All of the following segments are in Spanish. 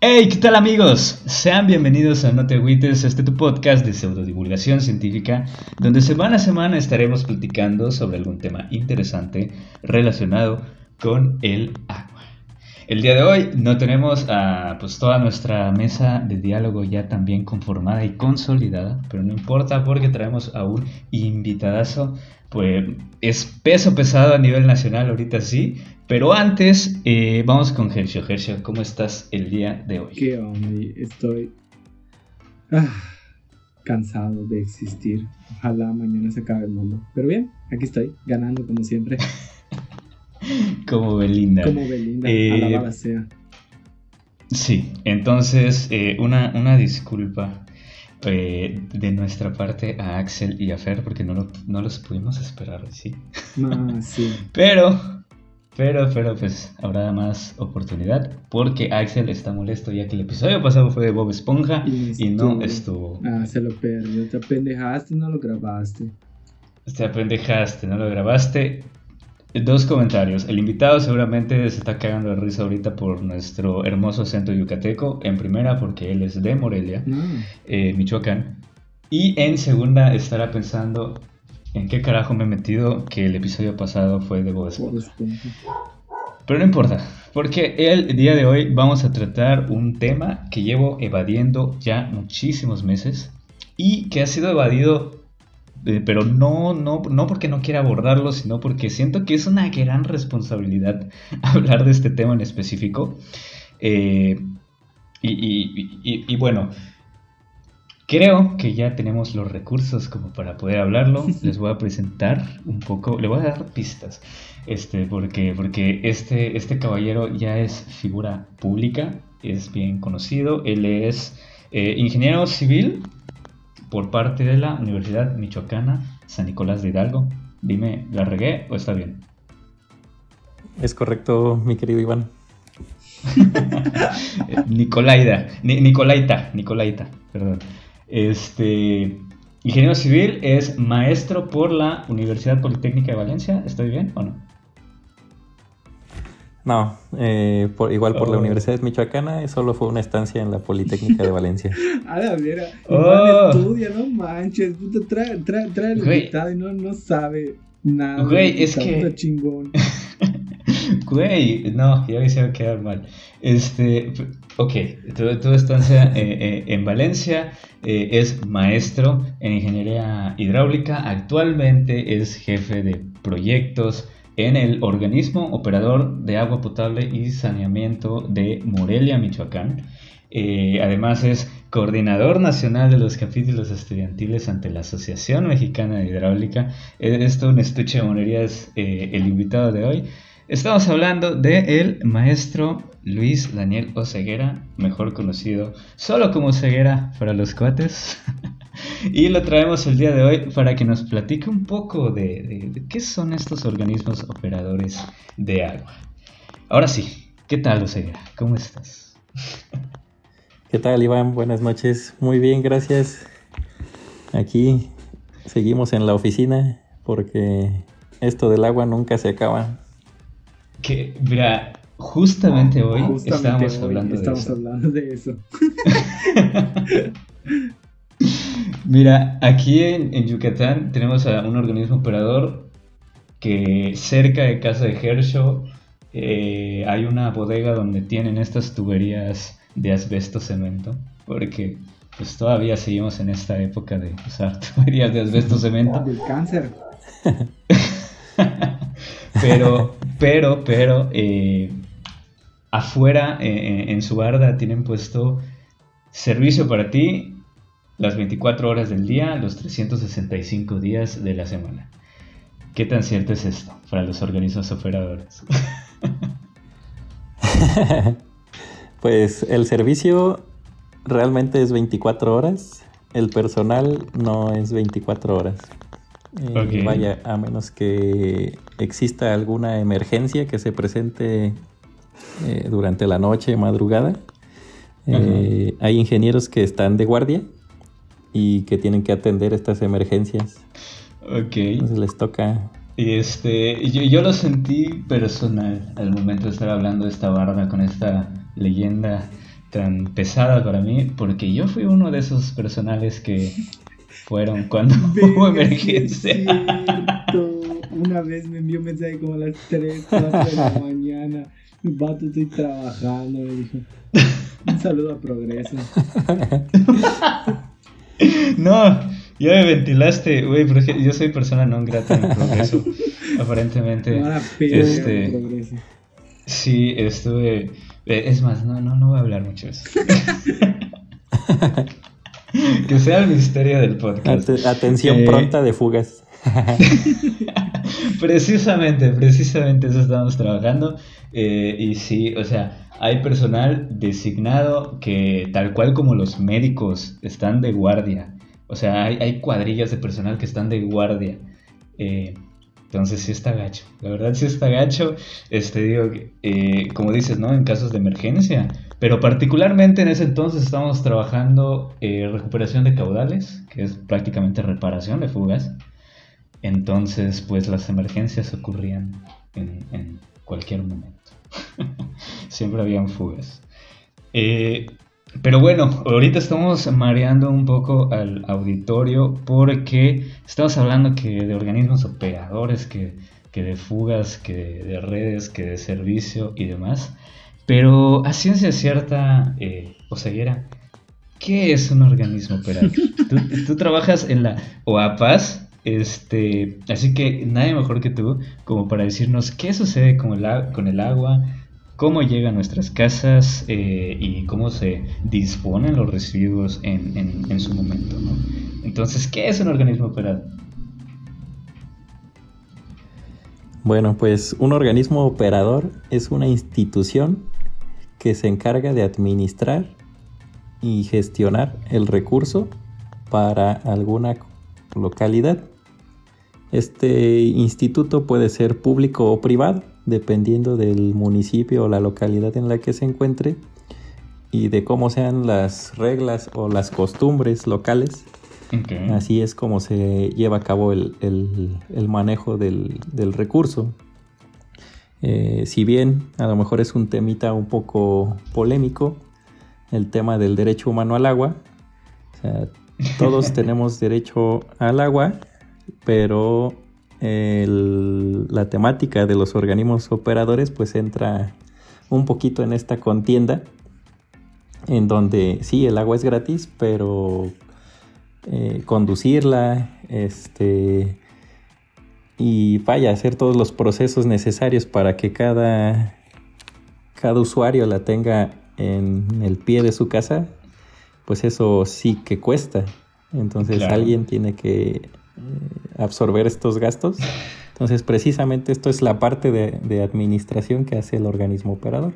Hey, ¿qué tal amigos? Sean bienvenidos a No te agüites, este tu podcast de pseudodivulgación científica, donde semana a semana estaremos platicando sobre algún tema interesante relacionado con el agua. El día de hoy no tenemos a pues, toda nuestra mesa de diálogo ya también conformada y consolidada, pero no importa porque traemos a un invitadazo, pues es peso pesado a nivel nacional ahorita sí, pero antes, eh, vamos con Hershio. Hershio, ¿cómo estás el día de hoy? Qué hombre, estoy ah, cansado de existir. Ojalá mañana se acabe el mundo. Pero bien, aquí estoy, ganando como siempre. como Belinda. Como Belinda, eh, alabada sea. Sí, entonces, eh, una, una disculpa eh, de nuestra parte a Axel y a Fer, porque no, no los pudimos esperar, ¿sí? Ah, sí. Pero pero, pero pues habrá más oportunidad porque Axel está molesto ya que el episodio pasado fue de Bob Esponja y, no estuvo. Ah, se lo perdió. Te apendejaste, no lo grabaste. Te apendejaste, no lo grabaste. Dos comentarios. El invitado seguramente se está cagando de risa ahorita por nuestro hermoso acento yucateco. En primera, porque él es de Morelia, ah. eh, Michoacán. Y en segunda, estará pensando ¿En qué carajo me he metido que el episodio pasado fue de Bob Esponja? Pero no importa, porque el día de hoy vamos a tratar un tema que llevo evadiendo ya muchísimos meses y que ha sido evadido, eh, pero no, no, no porque no quiera abordarlo, sino porque siento que es una gran responsabilidad hablar de este tema en específico. Eh, y bueno, Creo que ya tenemos los recursos como para poder hablarlo. Les voy a presentar un poco, le voy a dar pistas, este, porque, porque este, este caballero ya es figura pública, es bien conocido. Él es eh, ingeniero civil por parte de la Universidad Michoacana San Nicolás de Hidalgo. Dime, ¿la regué o está bien? Es correcto, mi querido Iván. Nicolaida, Nicolaita, Nicolaita, perdón. Este, ingeniero civil es maestro por la Universidad Politécnica de Valencia. ¿Estoy bien o no? No, eh, igual por la oh. Universidad Michoacana, solo fue una estancia en la Politécnica de Valencia. A la mira, oh. estudia, no manches, puta, trae, trae, trae el invitado y no, no sabe nada. Güey, es que... chingón. Güey, no, ya me hicieron quedar mal. Este, ok, tu, estancia eh, eh, en Valencia, eh, es maestro en ingeniería hidráulica, actualmente es jefe de proyectos en el organismo operador de agua potable y saneamiento de Morelia, Michoacán. además es coordinador nacional de los capítulos estudiantiles ante la Asociación Mexicana de Hidráulica. Esto un estuche de monerías el invitado de hoy. Estamos hablando de el maestro Luis Daniel Oseguera, mejor conocido solo como Oseguera para los cuates. y lo traemos el día de hoy para que nos platique un poco de, qué son estos organismos operadores de agua. Ahora sí, ¿qué tal Oseguera? ¿Cómo estás? ¿Qué tal Iván? Buenas noches. Muy bien, gracias. Aquí seguimos en la oficina porque esto del agua nunca se acaba. Que, mira, justamente hoy estamos hablando de eso. hablando de eso. mira, aquí en, Yucatán tenemos a un organismo operador que cerca de casa de Herschel eh, hay una bodega donde tienen estas tuberías de asbesto cemento, porque pues todavía seguimos en esta época de usar tuberías de asbesto cemento. Del cáncer. Pero, pero, pero, eh, afuera eh, eh, en su barda tienen puesto servicio para ti las 24 horas del día, los 365 días de la semana. ¿Qué tan cierto es esto para los organismos operadores? pues el servicio realmente es 24 horas, el personal no es 24 horas. Vaya, a menos que exista alguna emergencia que se presente eh, durante la noche, madrugada. Eh, hay ingenieros que están de guardia y que tienen que atender estas emergencias. Ok. Entonces les toca. Este, yo, yo lo sentí personal al momento de estar hablando de esta barba con esta leyenda tan pesada para mí, porque yo fui uno de esos personales que fueron cuando hubo emergencia. Una vez me envió un mensaje como a las 3, 4 de la mañana. Vato, estoy trabajando, me dijo. Un saludo a Progreso. no, ya me ventilaste, güey, porque yo soy persona no grata en Progreso. aparentemente. este, progreso. Sí, estuve. Eh, es más, no, no, no voy a hablar mucho de eso. que sea el misterio del podcast. atención eh, pronta de fugas. precisamente, precisamente eso estamos trabajando. Eh, y sí, o sea, hay personal designado que tal cual como los médicos están de guardia. O sea, hay, hay cuadrillas de personal que están de guardia. Eh, entonces sí está gacho. La verdad sí está gacho. Este digo, eh, como dices, ¿no? En casos de emergencia. Pero particularmente en ese entonces estábamos trabajando eh, recuperación de caudales, que es prácticamente reparación de fugas. Entonces, pues las emergencias ocurrían en, cualquier momento. Siempre habían fugas. Eh, pero bueno, ahorita estamos mareando un poco al auditorio porque estamos hablando que de organismos operadores, que, de fugas, que de, redes, que de servicio y demás. Pero a ciencia cierta, eh, Oseguera, ¿qué es un organismo operador? tú, trabajas en la OAPAS, este, así que nadie mejor que tú como para decirnos qué sucede con el, con el agua, cómo llega a nuestras casas eh, y cómo se disponen los residuos en, su momento. Entonces, ¿qué es un organismo operador? Bueno, pues un organismo operador es una institución que se encarga de administrar y gestionar el recurso para alguna localidad. Este instituto puede ser público o privado dependiendo del municipio o la localidad en la que se encuentre y de cómo sean las reglas o las costumbres locales. Así es como se lleva a cabo el, manejo del, recurso. Eh, si bien a lo mejor es un temita un poco polémico, el tema del derecho humano al agua. todos tenemos derecho al agua, pero la temática de los organismos operadores pues entra un poquito en esta contienda en donde sí, el agua es gratis, pero eh, conducirla, este, y vaya, hacer todos los procesos necesarios para que cada, cada usuario la tenga en el pie de su casa, pues eso sí que cuesta. Entonces alguien tiene que eh, absorber estos gastos. Entonces, precisamente esto es la parte de, administración que hace el organismo operador.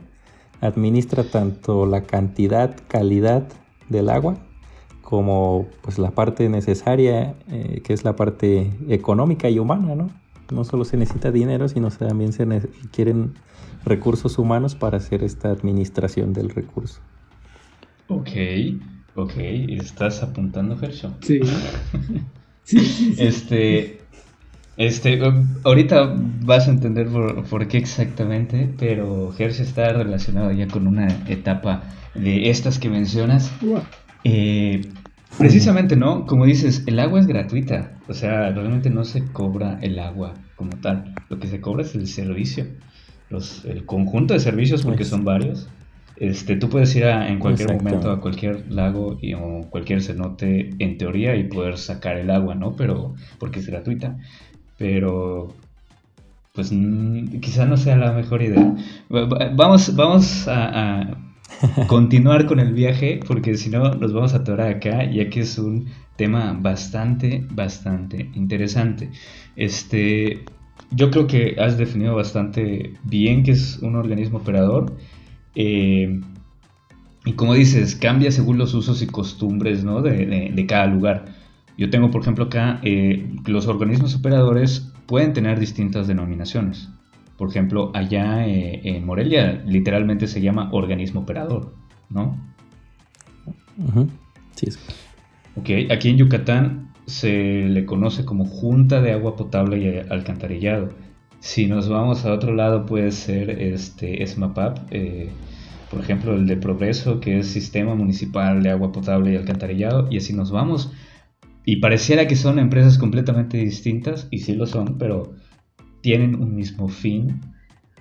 Administra tanto la cantidad, calidad del agua, como pues la parte necesaria, eh, que es la parte económica y humana, ¿no? No solo se necesita dinero, sino también se requieren recursos humanos para hacer esta administración del recurso. Ok, ok, ¿estás apuntando, Gershon? Sí. Este, este, ahorita vas a entender por, qué exactamente, pero Hershey está relacionado ya con una etapa de estas que mencionas. Eh, precisamente, ¿no? Como dices, el agua es gratuita, o sea, realmente no se cobra el agua como tal, lo que se cobra es el servicio, los, el conjunto de servicios, porque son varios, este, tú puedes ir en cualquier momento a cualquier lago y, o cualquier cenote en teoría y poder sacar el agua, ¿no? Pero porque es gratuita. Pero pues quizá no sea la mejor idea. Vamos, vamos a, continuar con el viaje porque si no nos vamos a atorar acá ya que es un tema bastante, bastante interesante. Este, yo creo que has definido bastante bien que es un organismo operador. Eh, y como dices, cambia según los usos y costumbres de, cada lugar. Yo tengo, por ejemplo, acá eh, los organismos operadores pueden tener distintas denominaciones. Por ejemplo, allá eh, en Morelia literalmente se llama organismo operador, ¿no? Sí. Ok, aquí en Yucatán se le conoce como Junta de Agua Potable y Alcantarillado. Si nos vamos a otro lado puede ser este SMAPAP, eh, por ejemplo el de Progreso, que es Sistema Municipal de Agua Potable y Alcantarillado, y así nos vamos. Y pareciera que son empresas completamente distintas, y sí lo son, pero tienen un mismo fin,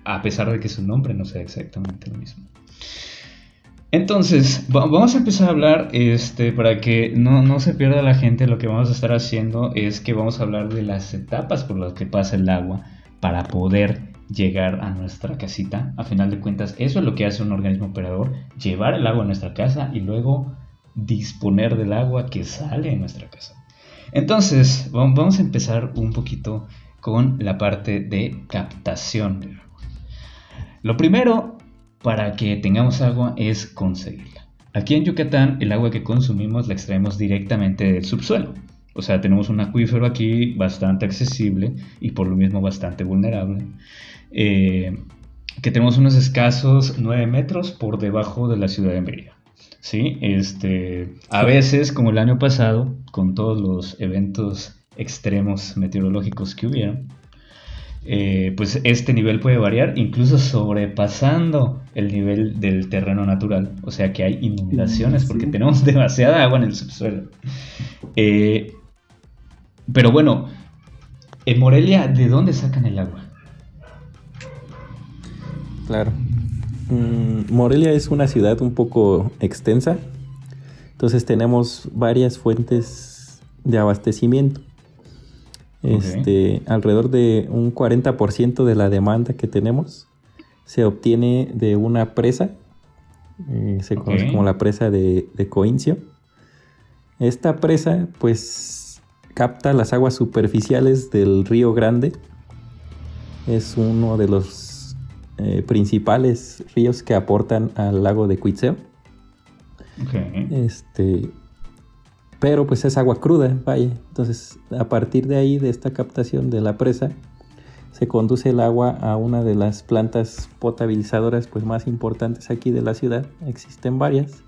a pesar de que su nombre no sea exactamente lo mismo. Entonces, vamos a empezar a hablar, este, para que no, no, se pierda la gente, lo que vamos a estar haciendo es que vamos a hablar de las etapas por las que pasa el agua para poder llegar a nuestra casita. A final de cuentas, eso es lo que hace un organismo operador, llevar el agua a nuestra casa y luego disponer del agua que sale de nuestra casa. Entonces, vamos a empezar un poquito con la parte de captación de agua. Lo primero para que tengamos agua es conseguirla. Aquí en Yucatán el agua que consumimos la extraemos directamente del subsuelo. O sea, tenemos un acuífero aquí bastante accesible y por lo mismo bastante vulnerable. Eh, que tenemos unos escasos 9 metros por debajo de la ciudad de Mérida. ¿sí? Este, a veces, como el año pasado, con todos los eventos extremos meteorológicos que hubieron, eh, pues este nivel puede variar, incluso sobrepasando el nivel del terreno natural. O sea que hay inundaciones porque tenemos demasiada agua en el subsuelo. Eh, pero bueno, en Morelia, ¿de dónde sacan el agua? Claro. Mm, Morelia es una ciudad un poco extensa, entonces tenemos varias fuentes de abastecimiento. Este, alrededor de un 40% de la demanda que tenemos se obtiene de una presa, eh, se conoce como la presa de, de Coincio. Esta presa, pues, capta las aguas superficiales del río Grande. Es uno de los eh, principales ríos que aportan al lago de Cuitzeo. Este, pero pues es agua cruda, vaya. Entonces, a partir de ahí, de esta captación de la presa, se conduce el agua a una de las plantas potabilizadoras pues, más importantes aquí de la ciudad. Existen varias,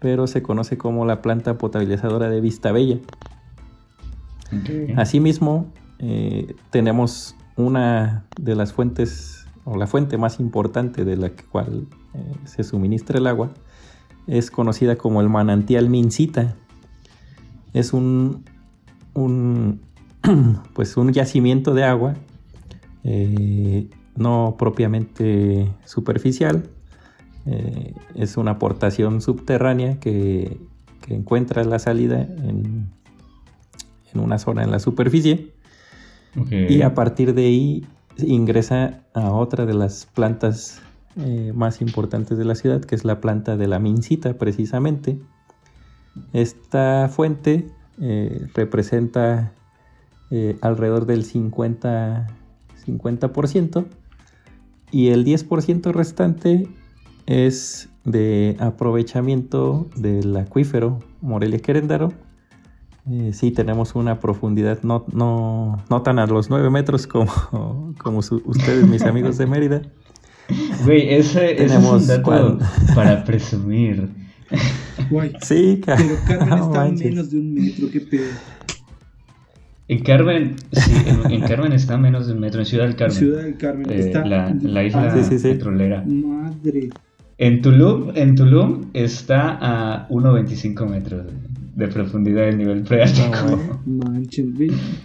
pero se conoce como la planta potabilizadora de Vista Bella. Asimismo, eh, tenemos una de las fuentes, o la fuente más importante de la cual eh, se suministra el agua, es conocida como el manantial Mincita es un, pues un yacimiento de agua, eh, no propiamente superficial, eh, es una aportación subterránea que, encuentra la salida en, una zona en la superficie. Y a partir de ahí ingresa a otra de las plantas eh, más importantes de la ciudad, que es la planta de la mincita precisamente. Esta fuente eh, representa eh, alrededor del 50, 50% y el 10% restante es de aprovechamiento del acuífero Morelia Queréndaro. Eh, sí, tenemos una profundidad no, no, no, tan a los 9 metros como, como ustedes, mis amigos de Mérida. Güey, ese, es un dato para presumir. Guay. Sí, Pero Carmen está a menos de un metro, qué pedo. En Carmen, sí, en, Carmen está a menos de un metro, en Ciudad del Carmen. Ciudad del Carmen, eh, está. La, la isla ah, petrolera. Madre. En Tulum, en Tulum está a 1.25 metros de profundidad del nivel freático. No, manchen,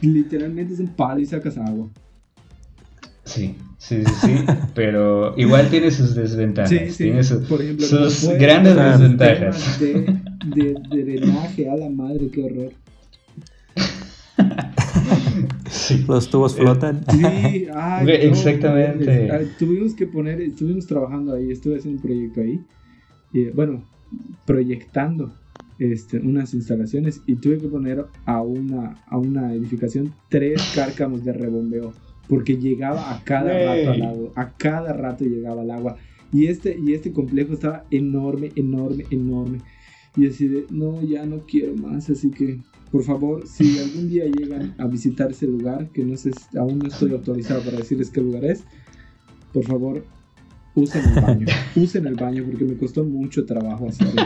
literalmente es un palo y sacas agua. Sí, sí, sí, sí, pero igual tiene sus desventajas. Sí, sí. Tiene Por ejemplo, sus grandes desventajas. De, de, drenaje, a la madre, qué horror. Sí. Los tubos flotan. Sí, ay, exactamente. tuvimos que poner, estuvimos trabajando ahí, estuve haciendo un proyecto ahí. Y, bueno, proyectando este, unas instalaciones y tuve que poner a una, a una edificación tres cárcamos de rebombeo porque llegaba a cada rato al agua, a cada rato llegaba al agua. Y este, y este complejo estaba enorme, enorme, enorme. Y así de, no, ya no quiero más, así que, por favor, si algún día llegan a visitar ese lugar, que no sé, aún no estoy autorizado para decirles qué lugar es, por favor, usen el baño, usen el baño, porque me costó mucho trabajo hacerlo.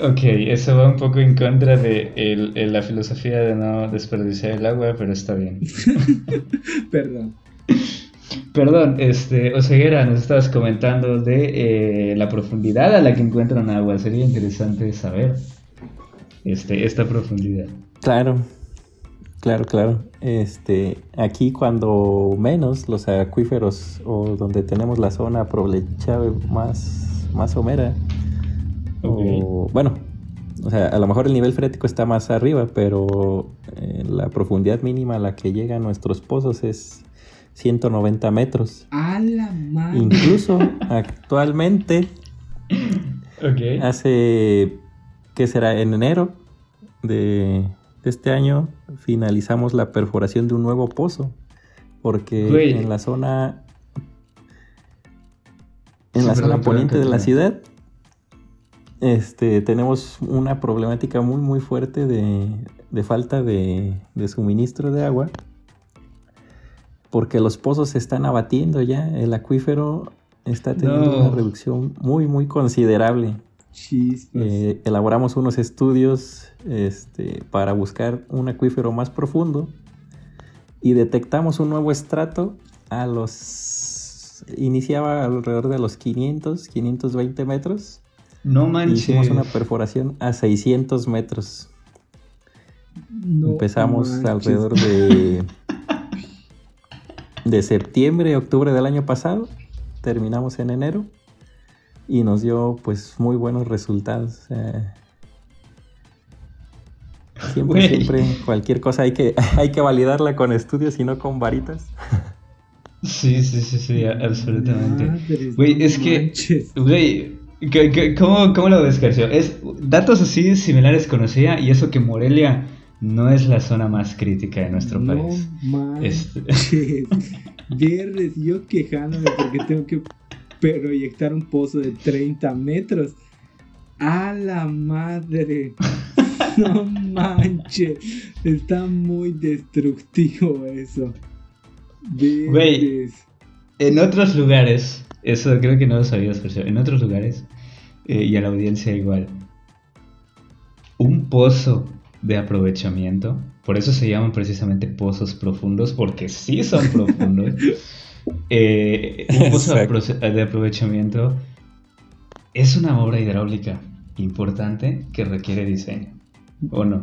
Ok, eso va un poco en contra de la filosofía de no desperdiciar el agua, pero está bien. Perdón. Perdón, este, Oseguera, nos estabas comentando de eh, la profundidad a la que encuentran agua. Sería interesante saber este, esta profundidad. Claro, claro, claro. Este, aquí cuando menos los acuíferos o donde tenemos la zona aprovechada más, más somera, o, bueno, o sea, a lo mejor el nivel freático está más arriba, pero eh, la profundidad mínima a la que llegan nuestros pozos es 190 metros. ¡A la madre! Incluso actualmente, hace, ¿qué será? En enero de, este año finalizamos la perforación de un nuevo pozo. Porque en la zona, en la zona poniente de la ciudad, este, tenemos una problemática muy, muy fuerte de, falta de, de suministro de agua porque los pozos se están abatiendo ya, el acuífero está teniendo una reducción muy, muy considerable. Eh, elaboramos unos estudios este, para buscar un acuífero más profundo y detectamos un nuevo estrato a los... iniciaba alrededor de los 500, 520 metros. No manches. Hicimos una perforación a 600 metros. Empezamos alrededor de de septiembre, octubre del año pasado. Terminamos en enero y nos dio pues muy buenos resultados. siempre, siempre, cualquier cosa hay que, hay que validarla con estudios y no con varitas. Sí, sí, sí, sí, absolutamente. Güey, es que, güey, ¿cómo, ¿cómo, lo ves, Es, datos así similares conocía y eso que Morelia no es la zona más crítica de nuestro no país. Este... Viernes, yo quejándome porque tengo que proyectar un pozo de 30 metros. A la madre. No manches. Está muy destructivo eso. En otros lugares, eso creo que no lo sabías, pero en otros lugares, eh, y a la audiencia igual, un pozo de aprovechamiento. Por eso se llaman precisamente pozos profundos, porque sí son profundos. Eh, un pozo de aprovechamiento es una obra hidráulica importante que requiere diseño, ¿o no?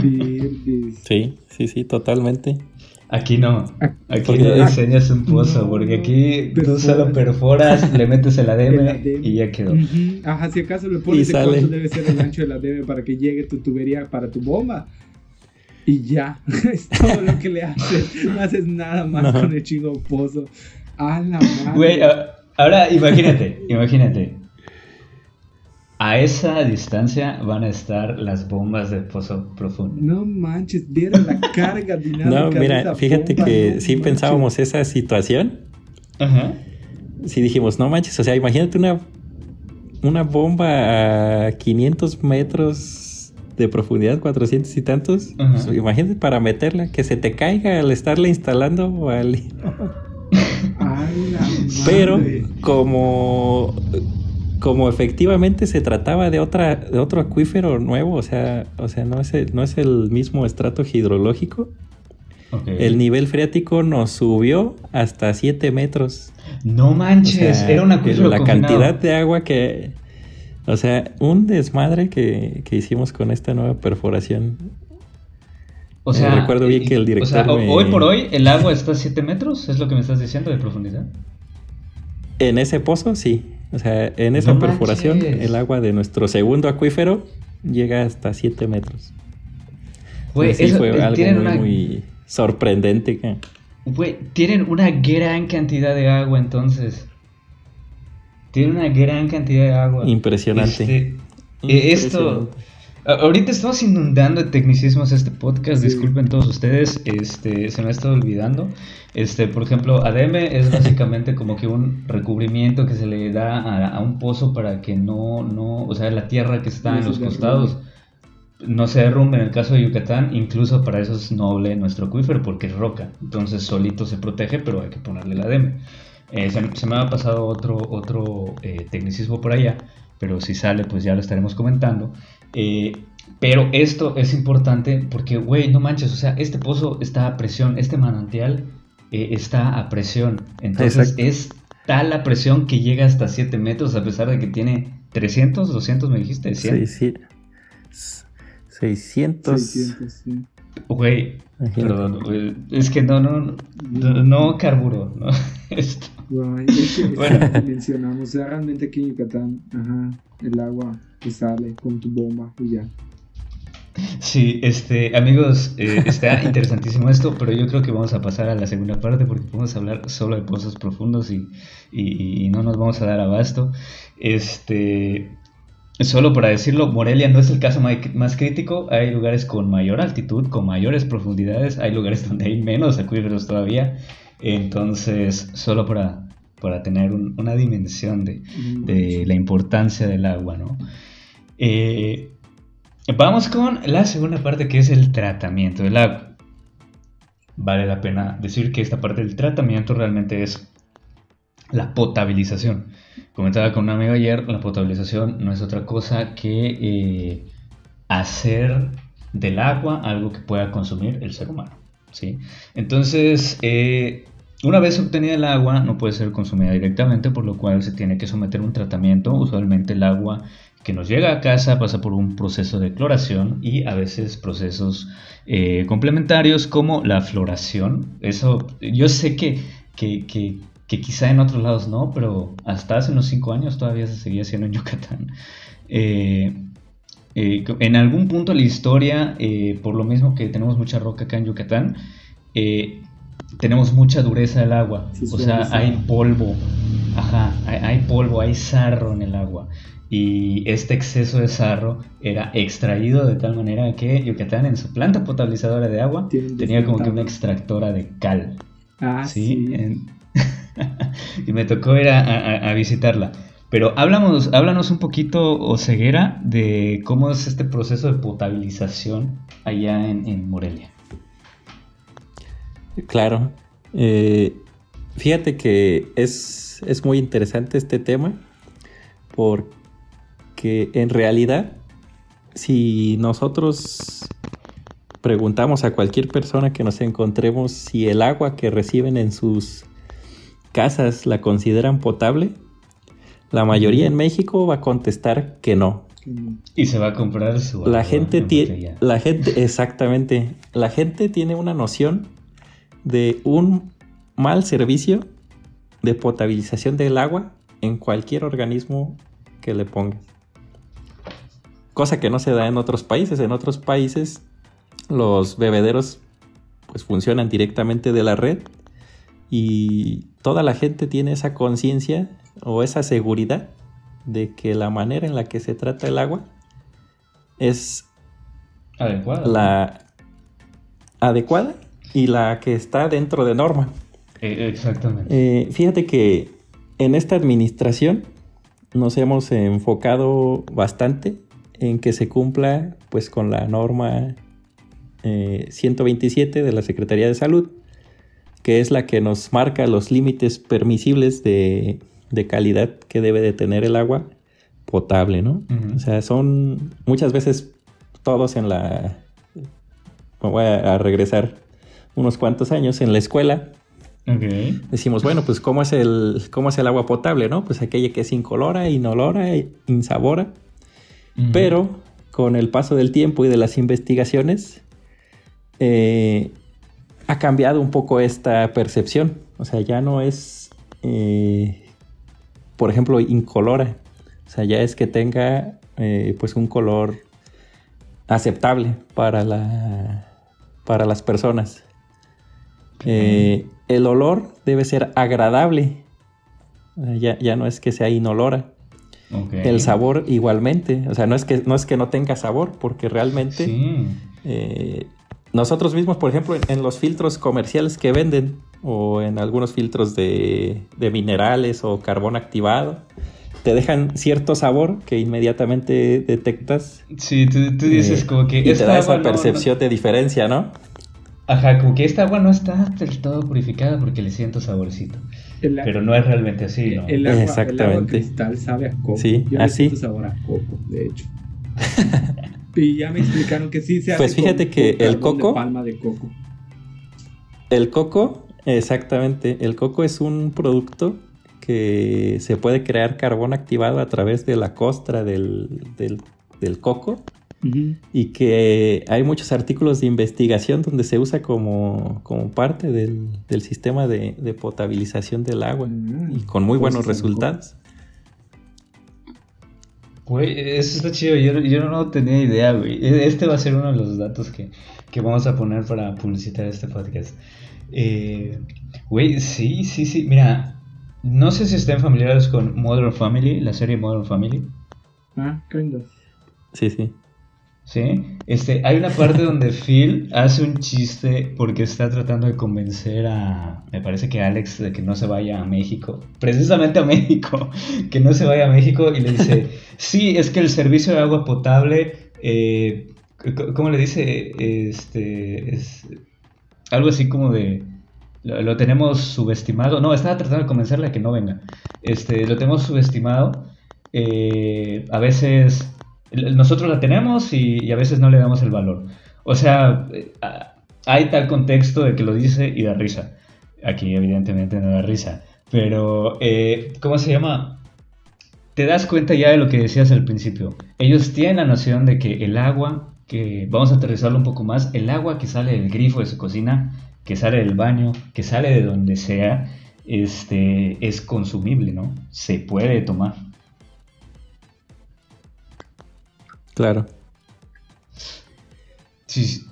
Sí, sí, sí, totalmente. Aquí no, aquí no diseñas un pozo, porque aquí tú solo perforas, le metes el ADM, y ya quedó. Ajá, si acaso le pones el cuánto debe ser el ancho del ADM para que llegue tu tubería para tu bomba. Y ya, es todo lo que le haces. No haces nada más con el chingo pozo. A la madre. Güey, ahora imagínate, imagínate a esa distancia van a estar las bombas de pozo profundo. No manches, vieron la carga dinámica. No, mira, fíjate que sí pensábamos esa situación. Ajá. Sí dijimos, no manches, o sea, imagínate una, una bomba a 500 metros de profundidad, 400 y tantos. Pues, imagínate para meterla, que se te caiga al estarla instalando o al... Pero como como efectivamente se trataba de otra de otro acuífero nuevo, o sea, o sea, no es el, no es el mismo estrato hidrológico. El nivel freático nos subió hasta 7 metros. No manches, era un acuífero La cantidad de agua que o sea, un desmadre que, que hicimos con esta nueva perforación. O eh, sea, recuerdo bien que el director. O sea, hoy por hoy el agua está a 7 metros, ¿es lo que me estás diciendo de profundidad? En ese pozo, sí. O sea, en esa perforación, el agua de nuestro segundo acuífero llega hasta 7 metros. Güey, eso, fue algo muy, sorprendente. Güey, tienen una gran cantidad de agua entonces. Tienen una gran cantidad de agua. Impresionante. Este, eh, esto Ahorita estamos inundando de tecnicismos este podcast, disculpen todos ustedes, este, se me ha estado olvidando. Este, por ejemplo, ADM es básicamente como que un recubrimiento que se le da a, un pozo para que no, no, o sea, la tierra que está en los costados no se derrumbe. En el caso de Yucatán, incluso para eso es noble nuestro acuífero porque es roca, entonces solito se protege, pero hay que ponerle el ADM. Eh, se, me ha pasado otro, otro eh, tecnicismo por allá, pero si sale, pues ya lo estaremos comentando. Eh, pero esto es importante porque, güey, no manches, o sea, este pozo está a presión, este manantial eh, está a presión. Entonces es tal la presión que llega hasta 7 metros a pesar de que tiene 300, 200, me dijiste, 100. Sí, sí. 600. 600, sí. Güey, perdón, es que no, no, no, no carburo, ¿no? Esto. es que bueno. mencionamos, o sea, realmente aquí en Yucatán, ajá, el agua que sale con tu bomba y ya. Sí, este, amigos, eh, está interesantísimo esto, pero yo creo que vamos a pasar a la segunda parte porque podemos hablar solo de pozos profundos y, y, y no nos vamos a dar abasto. Este, Solo para decirlo, Morelia no es el caso más crítico. Hay lugares con mayor altitud, con mayores profundidades. Hay lugares donde hay menos acuíferos todavía. Entonces, solo para, para tener una dimensión de, la importancia del agua, ¿no? Eh, vamos con la segunda parte que es el tratamiento del agua. Vale la pena decir que esta parte del tratamiento realmente es la potabilización. Comentaba con un amigo ayer, la potabilización no es otra cosa que eh, hacer del agua algo que pueda consumir el ser humano. ¿sí? Entonces, eh, una vez obtenida el agua, no puede ser consumida directamente, por lo cual se tiene que someter a un tratamiento. Usualmente el agua que nos llega a casa pasa por un proceso de cloración y a veces procesos eh, complementarios como la floración. Eso, yo sé que, que, que que quizá en otros lados no, pero hasta hace unos 5 años todavía se seguía haciendo en Yucatán. Eh, eh, en algún punto de la historia, por lo mismo que tenemos mucha roca acá en Yucatán, tenemos mucha dureza del agua. o sea, hay polvo, ajá, hay, polvo, hay sarro en el agua. Y este exceso de sarro era extraído de tal manera que Yucatán en su planta potabilizadora de agua tenía como que una extractora de cal. Ah, sí. y me tocó ir a, visitarla. Pero háblanos, háblanos un poquito, Oseguera, de cómo es este proceso de potabilización allá en, Morelia. Claro. Eh, fíjate que es, es muy interesante este tema porque en realidad si nosotros preguntamos a cualquier persona que nos encontremos si el agua que reciben en sus casas la consideran potable, la mayoría en México va a contestar que no. Y se va a comprar su La gente tiene la gente exactamente, la gente tiene una noción de un mal servicio de potabilización del agua en cualquier organismo que le pongas. Cosa que no se da en otros países. En otros países los bebederos pues funcionan directamente de la red y toda la gente tiene esa conciencia o esa seguridad de que la manera en la que se trata el agua es adecuada. La adecuada y la que está dentro de norma. E, exactamente. Eh, fíjate que en esta administración nos hemos enfocado bastante en que se cumpla pues con la norma 127 eh, de la Secretaría de Salud que es la que nos marca los límites permisibles de, calidad que debe de tener el agua potable, ¿no? O sea, son muchas veces todos en la... Me voy a, regresar unos cuantos años en la escuela. Decimos, bueno, pues ¿cómo es, el, ¿cómo es el agua potable, no? Pues aquella que es incolora, inolora, insabora. Pero con el paso del tiempo y de las investigaciones, eh, ha cambiado un poco esta percepción. O sea, ya no es, eh, por ejemplo, incolora. O sea, ya es que tenga eh, pues un color aceptable para, la, para las personas. El olor debe ser agradable. Ya, ya, no es que sea inolora. El sabor igualmente. O sea, no es, que, no es que no tenga sabor, porque realmente nosotros mismos, por ejemplo, en, los filtros comerciales que venden o en algunos filtros de, minerales o carbón activado, te dejan cierto sabor que inmediatamente detectas. Sí, tú, dices eh, como que... Y te da esa percepción de diferencia, ¿no? Ajá, como que esta agua no está del todo purificada porque le siento saborcito. Pero no es realmente así, ¿no? El agua, Exactamente. El cristal sabe a coco. Sí, Yo así. Le sabor a coco, de hecho. Y ya me explicaron que sí se Pues fíjate que el coco. palma de coco. El coco Exactamente. El coco es un producto que se puede crear carbón activado a través de la costra del, coco y que hay muchos artículos de investigación donde se usa como, parte del, sistema de, potabilización del agua mm. y con muy buenos resultados. Güey, eso está chido, yo, no tenía idea, güey. E, este va a ser uno de los datos que, que vamos a poner para publicitar este podcast. Eh, güey, sí, sí, sí. Mira, no sé si estén familiares con Modern Family, la serie Modern Family. Ah, kind Sí, sí. Sí, este, hay una parte donde Phil hace un chiste porque está tratando de convencer a, me parece que Alex de que no se vaya a México, precisamente a México, que no se vaya a México y le dice, sí, es que el servicio de agua potable, eh, ¿cómo le dice? Este, es algo así como de, lo, tenemos subestimado, no, estaba tratando de convencerle a que no venga, este, lo tenemos subestimado, eh, a veces nosotros la tenemos y, a veces no le damos el valor. O sea, eh, hay tal contexto de que lo dice y da risa. Aquí evidentemente no da risa. Pero, eh, ¿cómo se llama? Te das cuenta ya de lo que decías al principio. Ellos tienen la noción de que el agua, que vamos a aterrizarlo un poco más, el agua que sale del grifo de su cocina, que sale del baño, que sale de donde sea, este, es consumible, ¿no? Se puede tomar. Claro. Sí,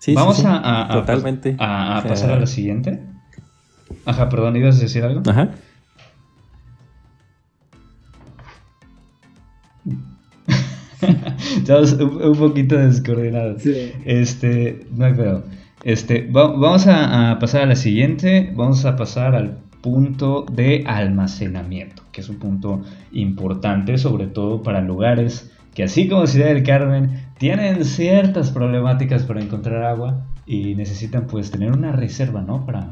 sí. Vamos a, totalmente. a, pasar a la siguiente. Ajá, perdón, ¿ibas a decir algo? Ajá. Estamos un, poquito descoordinados. Sí. Este, no hay pedo. Este, vamos a, pasar a la siguiente. Vamos a pasar al punto de almacenamiento, que es un punto importante, sobre todo para lugares que así como Ciudad del Carmen, tienen ciertas problemáticas para encontrar agua y necesitan pues tener una reserva, ¿no? Para,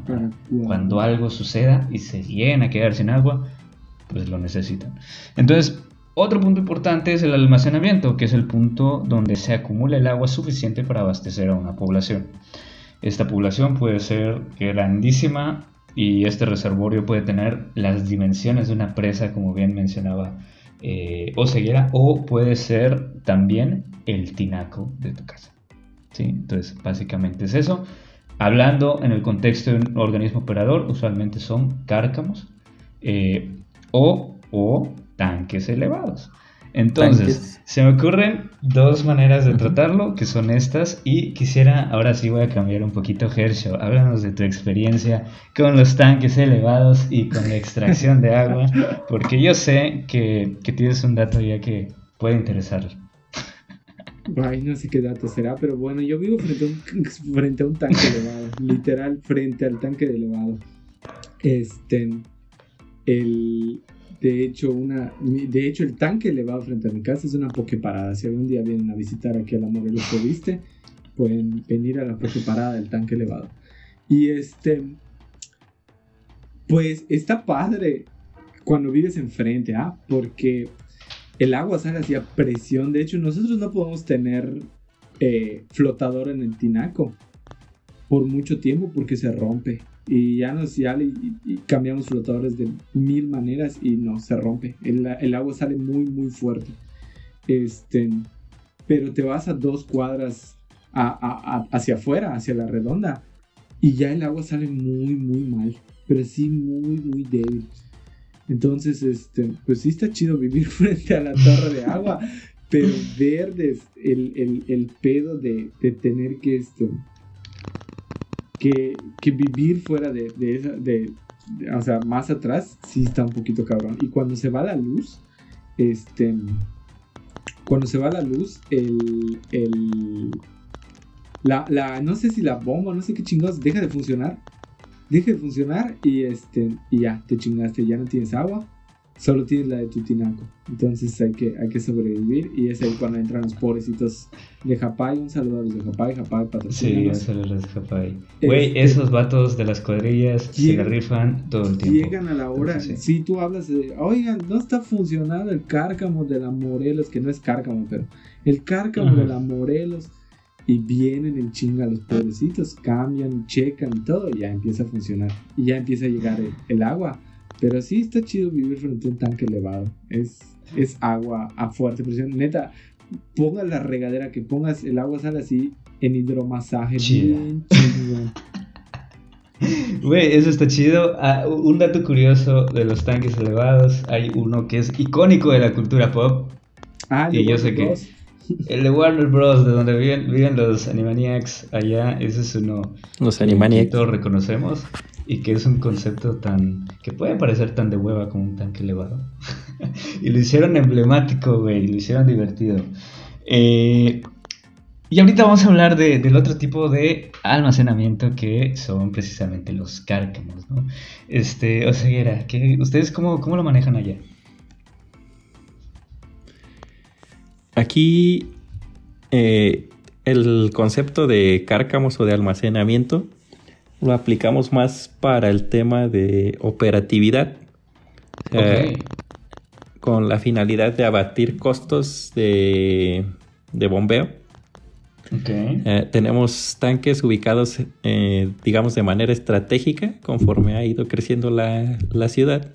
cuando algo suceda y se lleguen a quedar sin agua, pues lo necesitan. Entonces, otro punto importante es el almacenamiento, que es el punto donde se acumula el agua suficiente para abastecer a una población. Esta población puede ser grandísima y este reservorio puede tener las dimensiones de una presa, como bien mencionaba eh, o ceguera, o puede ser también el tinaco de tu casa. ¿sí? Entonces, básicamente es eso. Hablando en el contexto de un organismo operador, usualmente son cárcamos eh, o, o tanques elevados. Entonces, se me ocurren dos maneras de tratarlo, que son estas, y quisiera, ahora sí voy a cambiar un poquito, Herschel, háblanos de tu experiencia con los tanques elevados y con la extracción de agua, porque yo sé que, tienes un dato ya que puede interesar. Ay, no sé qué dato será, pero bueno, yo vivo frente a un, frente a un tanque elevado, literal, frente al tanque elevado. Este, el, de hecho, una, de hecho, el tanque elevado frente a mi casa es una pokeparada. Si algún día vienen a visitar aquí a la Morelos que viste, pueden venir a la pokeparada del tanque elevado. Y este, pues está padre cuando vives enfrente, ¿ah? Porque el agua sale hacia presión. De hecho, nosotros no podemos tener eh, flotador en el tinaco por mucho tiempo porque se rompe y ya nos ya y, cambiamos flotadores de mil maneras y no se rompe. El, el, agua sale muy muy fuerte. Este pero te vas a dos cuadras hacia afuera hacia la redonda y ya el agua sale muy muy mal pero sí muy muy débil. Entonces este pues sí está chido vivir frente a la torre de agua pero ver el, el, el pedo de, de tener que esto que, vivir fuera de, esa, de, o sea, más atrás, sí está un poquito cabrón. Y cuando se va la luz, este, cuando se va la luz, el, el, la, la, no sé si la bomba, no sé qué chingados, deja de funcionar. Deja de funcionar y este, y ya, te chingaste, ya no tienes agua solo tienes la de tu tinaco. Entonces hay que, hay que sobrevivir y es ahí cuando entran los pobrecitos de Japay. Un saludo a los de Japay, Japay Sí, un saludo a los de Japay. Güey, este, esos vatos de las cuadrillas se rifan todo el tiempo. Llegan a la hora, si tú hablas de, oigan, no está funcionando el cárcamo de la Morelos, que no es cárcamo, pero el cárcamo de la Morelos. y vienen en chinga los pobrecitos, cambian, checan y todo, y ya empieza a funcionar. Y ya empieza a llegar el, agua. Pero sí está chido vivir frente a un tanque elevado. Es, es agua a fuerte presión. Neta, pongas la regadera, que pongas el agua sale así en hidromasaje. Bien Güey, eso está chido. Ah, un dato curioso de los tanques elevados, hay uno que es icónico de la cultura pop. Ah, y yo sé que el de Warner Bros, de donde viven, viven los Animaniacs allá, ese es uno los Animaniacs. que todos reconocemos y que es un concepto tan que puede parecer tan de hueva como un tanque elevado. y lo hicieron emblemático, güey, lo hicieron divertido. Eh, y ahorita vamos a hablar del otro tipo de almacenamiento que son precisamente los cárcamos, ¿no? Este, o sea, ¿ustedes cómo, cómo lo manejan allá? Aquí eh, el concepto de cárcamos o de almacenamiento lo aplicamos más para el tema de operatividad. con la finalidad de abatir costos de, de bombeo eh, tenemos tanques ubicados, eh, digamos, de manera estratégica conforme ha ido creciendo la, ciudad.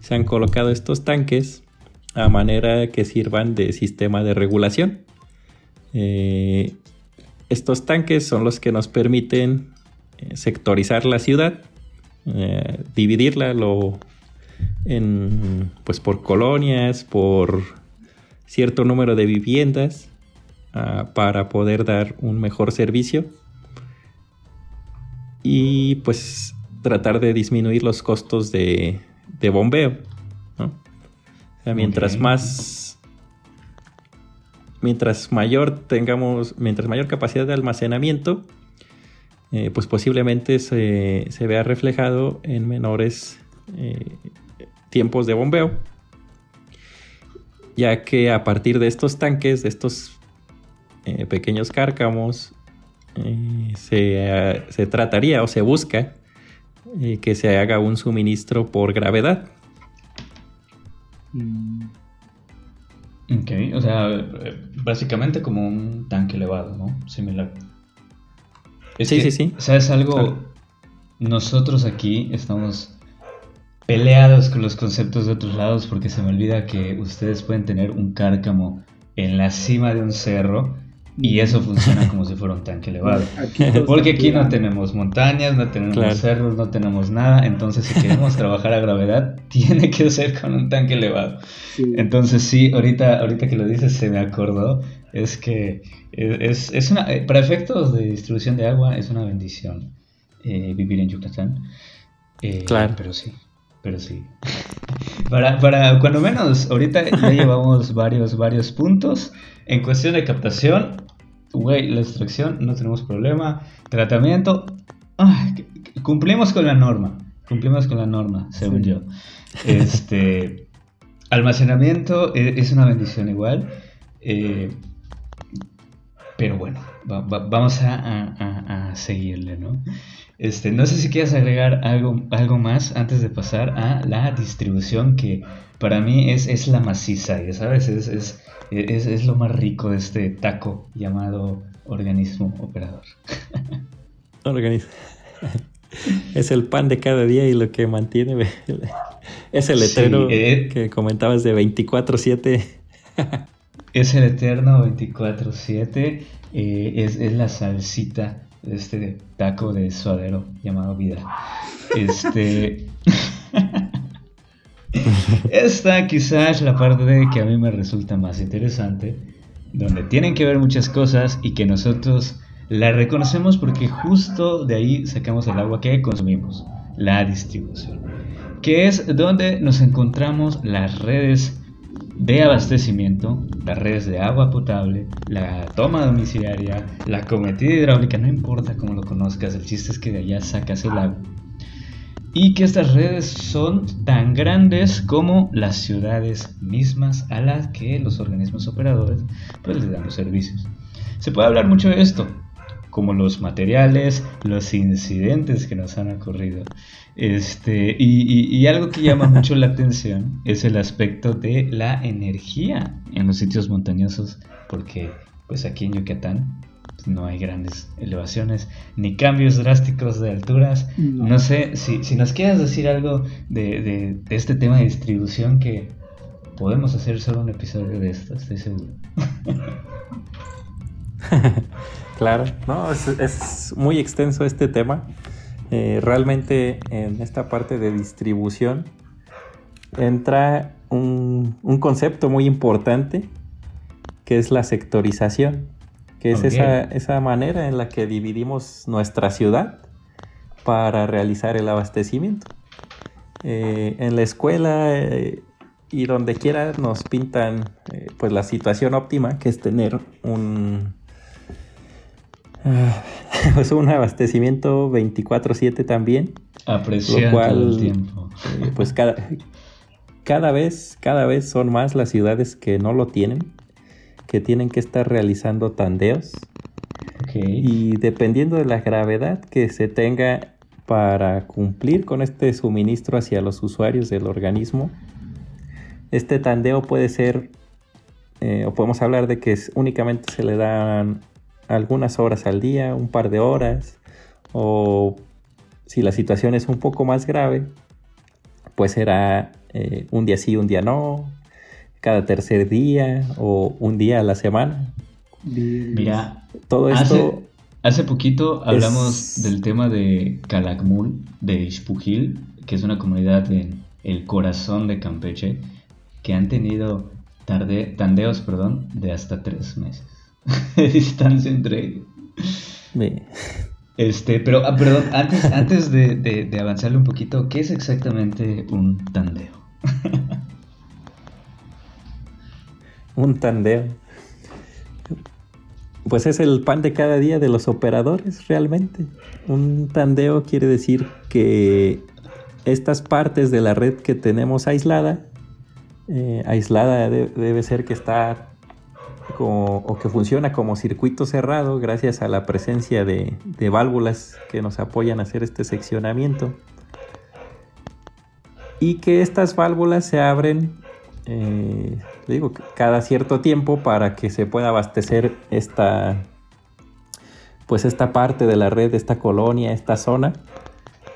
Se han colocado estos tanques a manera que sirvan de sistema de regulación. Eh, estos tanques son los que nos permiten sectorizar la ciudad, dividirla lo, en, pues por colonias, por cierto número de viviendas Ah, para poder dar un mejor servicio y pues tratar de disminuir los costos de, bombeo. mientras más mientras mayor tengamos mientras mayor capacidad de almacenamiento eh, pues posiblemente se, vea reflejado en menores eh, tiempos de bombeo ya que a partir de estos tanques de estos eh, pequeños cárcamos, eh, se, trataría o se busca que se haga un suministro por gravedad. Mm. Ok, o sea, básicamente como un tanque elevado, ¿no? Similar. Sí, sí, sí. O sea, es algo... Nosotros aquí estamos peleados con los conceptos de otros lados porque se me olvida que ustedes pueden tener un cárcamo en la cima de un cerro y eso funciona como si fuera un tanque elevado. Porque aquí no tenemos montañas, no tenemos cerros, no tenemos nada. Entonces, si queremos trabajar a gravedad, tiene que ser con un tanque elevado. Entonces, sí, ahorita, ahorita que lo dices, se me acordó. Es que es, es una, eh, para efectos de distribución de agua, es una bendición eh, vivir en Yucatán. Eh, claro. Pero sí, pero sí. Para, para, cuando menos, ahorita ya llevamos varios, varios puntos. En cuestión de captación, güey, la extracción no tenemos problema. Tratamiento, cumplimos con la norma. Cumplimos con la norma, según yo. Este, almacenamiento es una bendición igual. Eh, pero bueno, vamos a, seguirle, ¿no? Este, no sé si quieres agregar algo, algo más antes de pasar a la distribución que para mí es, es la maciza, ya sabes, es, es es, lo más rico de este taco llamado organismo operador. Organismo. Es el pan de cada día y lo que mantiene. Es el eterno eh, que comentabas de 24-7. Es el eterno 24-7. Eh, es, es, la salsita de este taco de suadero llamado vida. Este. Esta quizás la parte que a mí me resulta más interesante, donde tienen que ver muchas cosas y que nosotros la reconocemos porque justo de ahí sacamos el agua que consumimos, la distribución, que es donde nos encontramos las redes de abastecimiento, las redes de agua potable, la toma domiciliaria, la cometida hidráulica, no importa cómo lo conozcas, el chiste es que de allá sacas el agua y que estas redes son tan grandes como las ciudades mismas a las que los organismos operadores pues les dan los servicios. Se puede hablar mucho de esto, como los materiales, los incidentes que nos han ocurrido. Este, y, y, algo que llama mucho la atención es el aspecto de la energía en los sitios montañosos, porque pues aquí en Yucatán no hay grandes elevaciones ni cambios drásticos de alturas. No, sé si, si, nos quieras decir algo de, de, este tema de distribución que podemos hacer solo un episodio de esto, estoy seguro. claro, no, es, muy extenso este tema. Eh, realmente en esta parte de distribución entra un, un concepto muy importante que es la sectorización que es esa, manera en la que dividimos nuestra ciudad para realizar el abastecimiento. Eh, en la escuela eh, y donde quiera nos pintan eh, pues la situación óptima que es tener un pues un abastecimiento 24/7 también lo cual el tiempo. pues cada, cada vez cada vez son más las ciudades que no lo tienen que tienen que estar realizando tandeos. Y dependiendo de la gravedad que se tenga para cumplir con este suministro hacia los usuarios del organismo, este tandeo puede ser, eh, o podemos hablar de que únicamente se le dan algunas horas al día, un par de horas, o si la situación es un poco más grave, pues será eh, un día sí, un día no, cada tercer día o un día a la semana. Mira, todo esto... Hace, poquito hablamos del tema de Calakmul, de Ixpujil, que es una comunidad en el corazón de Campeche, que han tenido tarde, tandeos perdón, de hasta tres meses de distancia entre ellos. Este, pero, ah, perdón, antes, antes de, de avanzarle un poquito, ¿qué es exactamente un tandeo? un tandeo. Pues es el pan de cada día de los operadores realmente. Un tandeo quiere decir que estas partes de la red que tenemos aislada, eh, aislada debe ser que está o que funciona como circuito cerrado gracias a la presencia de, válvulas que nos apoyan a hacer este seccionamiento. Y que estas válvulas se abren eh, digo, cada cierto tiempo para que se pueda abastecer esta, pues esta parte de la red, esta colonia, esta zona.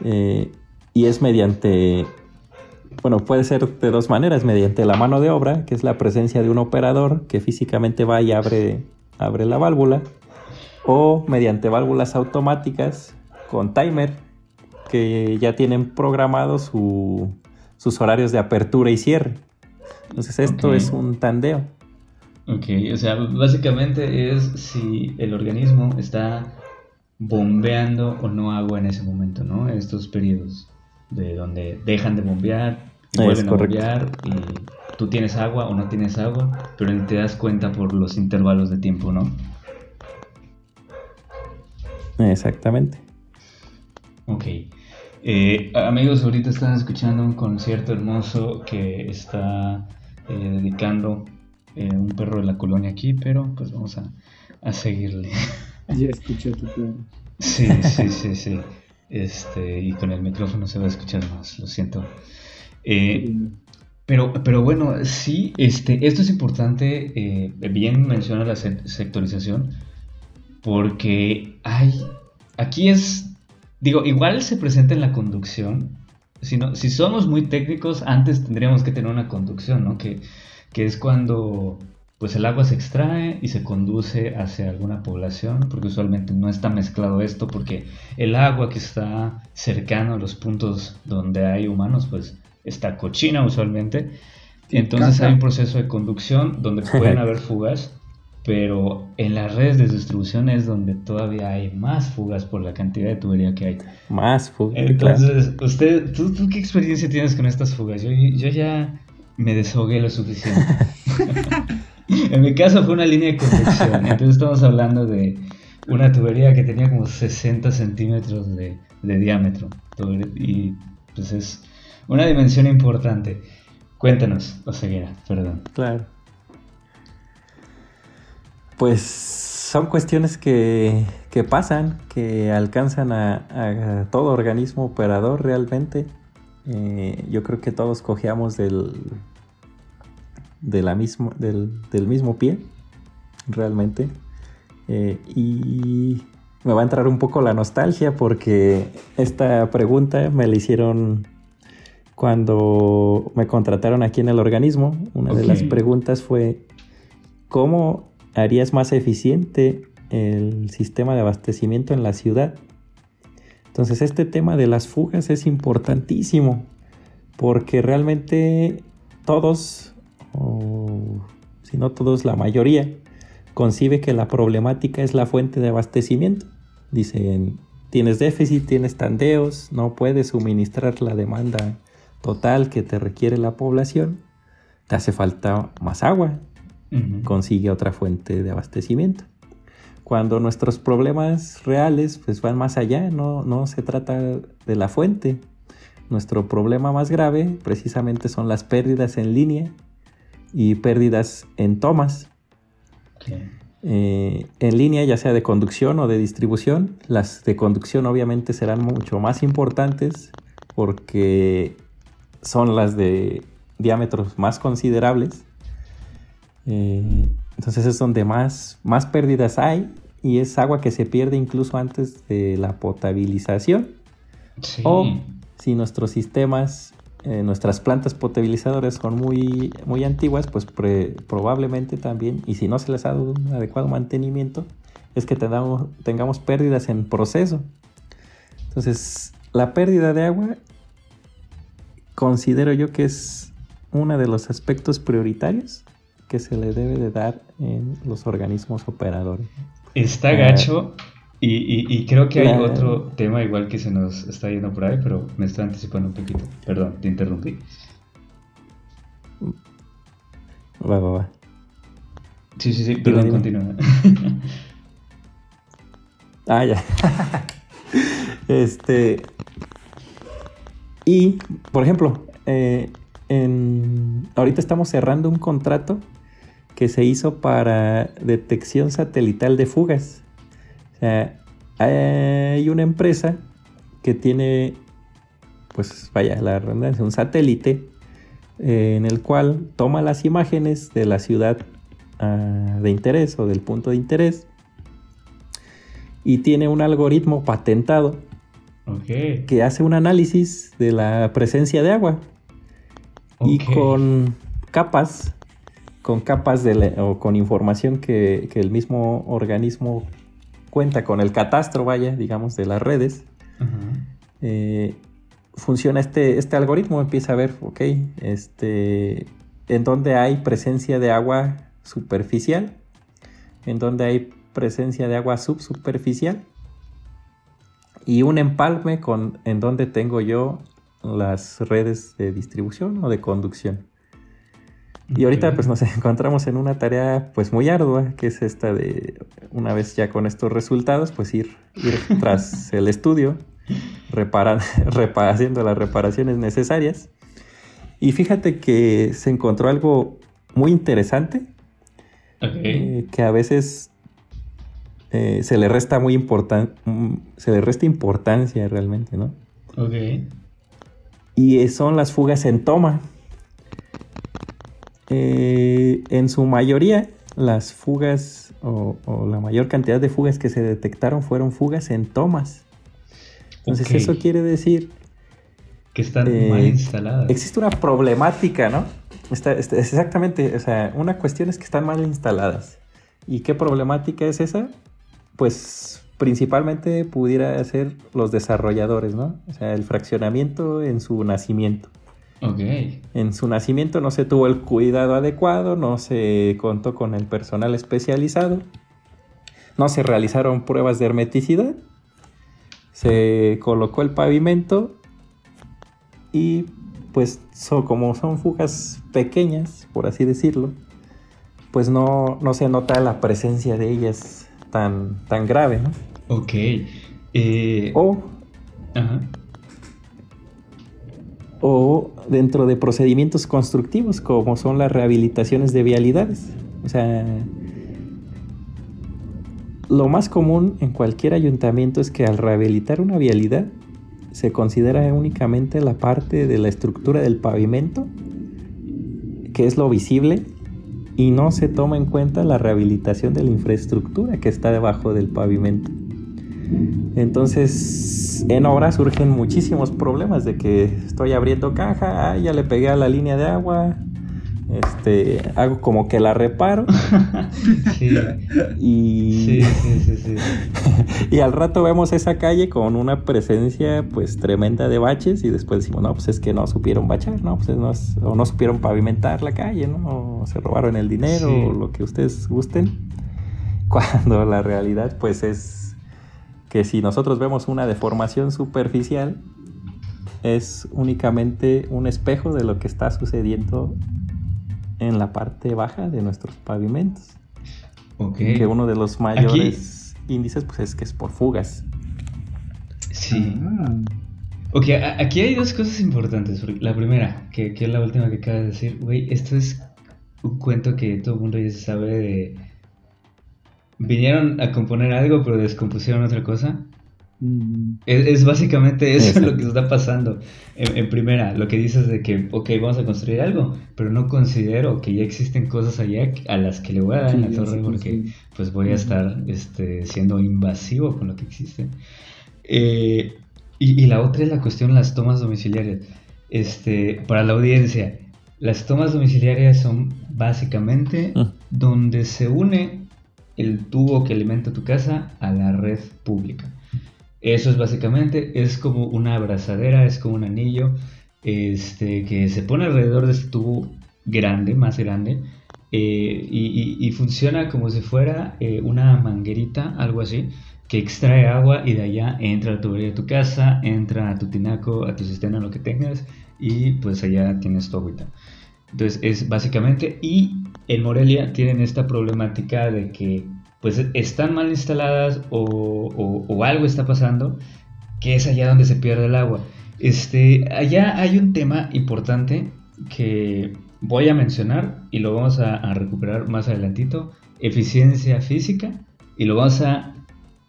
Eh, y es mediante, bueno, puede ser de dos maneras, mediante la mano de obra, que es la presencia de un operador que físicamente va y abre, abre la válvula, o mediante válvulas automáticas con timer, que ya tienen programados sus horarios de apertura y cierre. Entonces esto es un tandeo. Ok, o sea, básicamente es si el organismo está bombeando o no agua en ese momento, ¿no? En estos periodos de donde dejan de bombear, vuelven a bombear y tú tienes agua o no tienes agua, pero te das cuenta por los intervalos de tiempo, ¿no? Exactamente. Ok. Eh, amigos, ahorita están escuchando un concierto hermoso que está eh, dedicando eh, un perro de la colonia aquí, pero pues vamos a, seguirle. Ya escuché tu perro. Sí, sí, sí, sí. Este, y con el micrófono se va a escuchar más, lo siento. Eh, pero, pero bueno, sí, este, esto es importante, bien menciona la sectorización, porque hay, aquí es, digo, igual se presenta en la conducción, si, somos muy técnicos, antes tendríamos que tener una conducción, ¿no? Que, que es cuando pues el agua se extrae y se conduce hacia alguna población, porque usualmente no está mezclado esto, porque el agua que está cercano a los puntos donde hay humanos, pues está cochina usualmente. Entonces hay un proceso de conducción donde pueden haber fugas pero en las redes de distribución es donde todavía hay más fugas por la cantidad de tubería que hay. Más fugas. Entonces, usted, ¿tú, qué experiencia tienes con estas fugas? Yo, yo ya me deshogué lo suficiente. en mi caso fue una línea de conducción, entonces estamos hablando de una tubería que tenía como 60 centímetros de, de diámetro. Y pues es una dimensión importante. Cuéntanos, Oseguera, perdón. Claro pues son cuestiones que, pasan, que alcanzan a, todo organismo operador realmente. Eh, yo creo que todos cojeamos del, de la mismo, del, mismo pie, realmente. Eh, y me va a entrar un poco la nostalgia porque esta pregunta me la hicieron cuando me contrataron aquí en el organismo. Una de las preguntas fue, ¿cómo harías más eficiente el sistema de abastecimiento en la ciudad? Entonces este tema de las fugas es importantísimo porque realmente todos, o si no todos, la mayoría, concibe que la problemática es la fuente de abastecimiento. Dicen, tienes déficit, tienes tandeos, no puedes suministrar la demanda total que te requiere la población, te hace falta más agua, consigue otra fuente de abastecimiento. Cuando nuestros problemas reales pues van más allá, no, no se trata de la fuente. Nuestro problema más grave precisamente son las pérdidas en línea y pérdidas en tomas. Eh, en línea, ya sea de conducción o de distribución, las de conducción obviamente serán mucho más importantes porque son las de diámetros más considerables. Eh, entonces es donde más, más pérdidas hay y es agua que se pierde incluso antes de la potabilización. O si nuestros sistemas eh, nuestras plantas potabilizadoras son muy, muy antiguas, pues probablemente también, y si no se les ha dado un adecuado mantenimiento, es que tengamos, tengamos pérdidas en proceso. Entonces, la pérdida de agua considero yo que es uno de los aspectos prioritarios que se le debe de dar en los organismos operadores. Está gacho y, creo que hay otro tema igual que se nos está yendo por ahí, pero me estoy anticipando un poquito. Perdón, te interrumpí. Va, va, va. Sí, sí, sí, perdón, continúa. ah, ya. este. Y, por ejemplo, eh, en, ahorita estamos cerrando un contrato que se hizo para detección satelital de fugas hay una empresa que tiene, pues vaya, la redundancia, un satélite eh, en el cual toma las imágenes de la ciudad ah, de interés o del punto de interés y tiene un algoritmo patentado que hace un análisis de la presencia de agua y con capas, con capas de o con información que, que el mismo organismo cuenta con el catastro, vaya, digamos, de las redes, eh, funciona este, este algoritmo, empieza a ver, ok, este, en donde hay presencia de agua superficial, en donde hay presencia de agua subsuperficial y un empalme con en donde tengo yo las redes de distribución o de conducción. Y ahorita pues nos encontramos en una tarea pues muy ardua, que es esta de una vez ya con estos resultados, pues ir, ir tras el estudio, reparar, haciendo las reparaciones necesarias. Y fíjate que se encontró algo muy interesante, eh, que a veces eh, se le resta muy importante, se le resta importancia realmente, ¿no? Ok. Y son las fugas en toma. Eh, en su mayoría, las fugas o, la mayor cantidad de fugas que se detectaron fueron fugas en tomas. Entonces eso quiere decir... Que están eh, mal instaladas. Existe una problemática, ¿no? Está, exactamente, o sea, una cuestión es que están mal instaladas. ¿Y qué problemática es esa? Pues principalmente pudiera ser los desarrolladores, ¿no? O sea, el fraccionamiento en su nacimiento. En su nacimiento no se tuvo el cuidado adecuado, no se contó con el personal especializado, no se realizaron pruebas de hermeticidad, se colocó el pavimento y pues como son fugas pequeñas, por así decirlo, pues no, no se nota la presencia de ellas tan, tan grave, ¿no? Ok. Eh, o o dentro de procedimientos constructivos como son las rehabilitaciones de vialidades. O sea, lo más común en cualquier ayuntamiento es que al rehabilitar una vialidad se considera únicamente la parte de la estructura del pavimento, que es lo visible, y no se toma en cuenta la rehabilitación de la infraestructura que está debajo del pavimento. Entonces, en obra surgen muchísimos problemas de que estoy abriendo caja, ah, ya le pegué a la línea de agua, este, hago como que la reparo. sí. Y, y al rato vemos esa calle con una presencia pues tremenda de baches y después decimos, no, pues es que no supieron bachar, ¿no? Pues no, o no supieron pavimentar la calle, ¿no? O se robaron el dinero, o lo que ustedes gusten. Cuando la realidad pues es que si nosotros vemos una deformación superficial, es únicamente un espejo de lo que está sucediendo en la parte baja de nuestros pavimentos. Okay. Que uno de los mayores índices pues es que es por fugas. Sí. Ah. Ok, aquí hay dos cosas importantes. La primera, que, que es la última que acabas de decir, güey, esto es un cuento que todo el mundo ya sabe de... Vinieron a componer algo pero descompusieron otra cosa. Es, básicamente eso lo que está pasando. En, primera, lo que dices de que, ok, vamos a construir algo, pero no considero que ya existen cosas allá a las que le voy a dar en la torre porque pues voy a estar este, siendo invasivo con lo que existe. Eh, y, la otra es la cuestión de las tomas domiciliarias. Este, para la audiencia, las tomas domiciliarias son básicamente mm. donde se une el tubo que alimenta tu casa a la red pública. Eso es básicamente, es como una abrazadera, es como un anillo este, que se pone alrededor de este tubo grande, más grande, eh, y, funciona como si fuera eh, una manguerita, algo así, que extrae agua y de allá entra a la tubería de tu casa, entra a tu tinaco, a tu sistema, lo que tengas, y pues allá tienes tu agüita. Entonces es básicamente, y en Morelia tienen esta problemática de que pues están mal instaladas o, algo está pasando, que es allá donde se pierde el agua. Este, allá hay un tema importante que voy a mencionar y lo vamos a, recuperar más adelantito, eficiencia física, y lo vamos a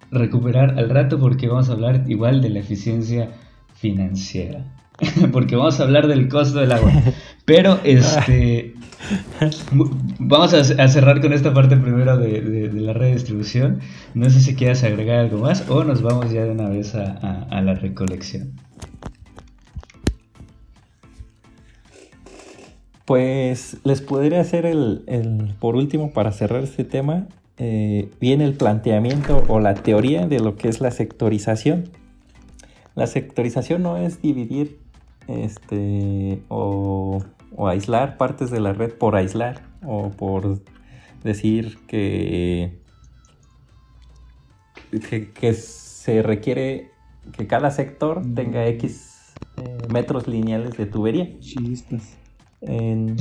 recuperar al rato porque vamos a hablar igual de la eficiencia financiera. porque vamos a hablar del costo del agua. Pero este Vamos a, cerrar con esta parte primero de, la redistribución. No sé si quieras agregar algo más o nos vamos ya de una vez a, la recolección. Pues les podría hacer el, por último, para cerrar este tema, eh, viene el planteamiento o la teoría de lo que es la sectorización. La sectorización no es dividir este, o o aislar partes de la red por aislar o por decir que, que, se requiere que cada sector tenga X eh, metros lineales de tubería. Chispas. En,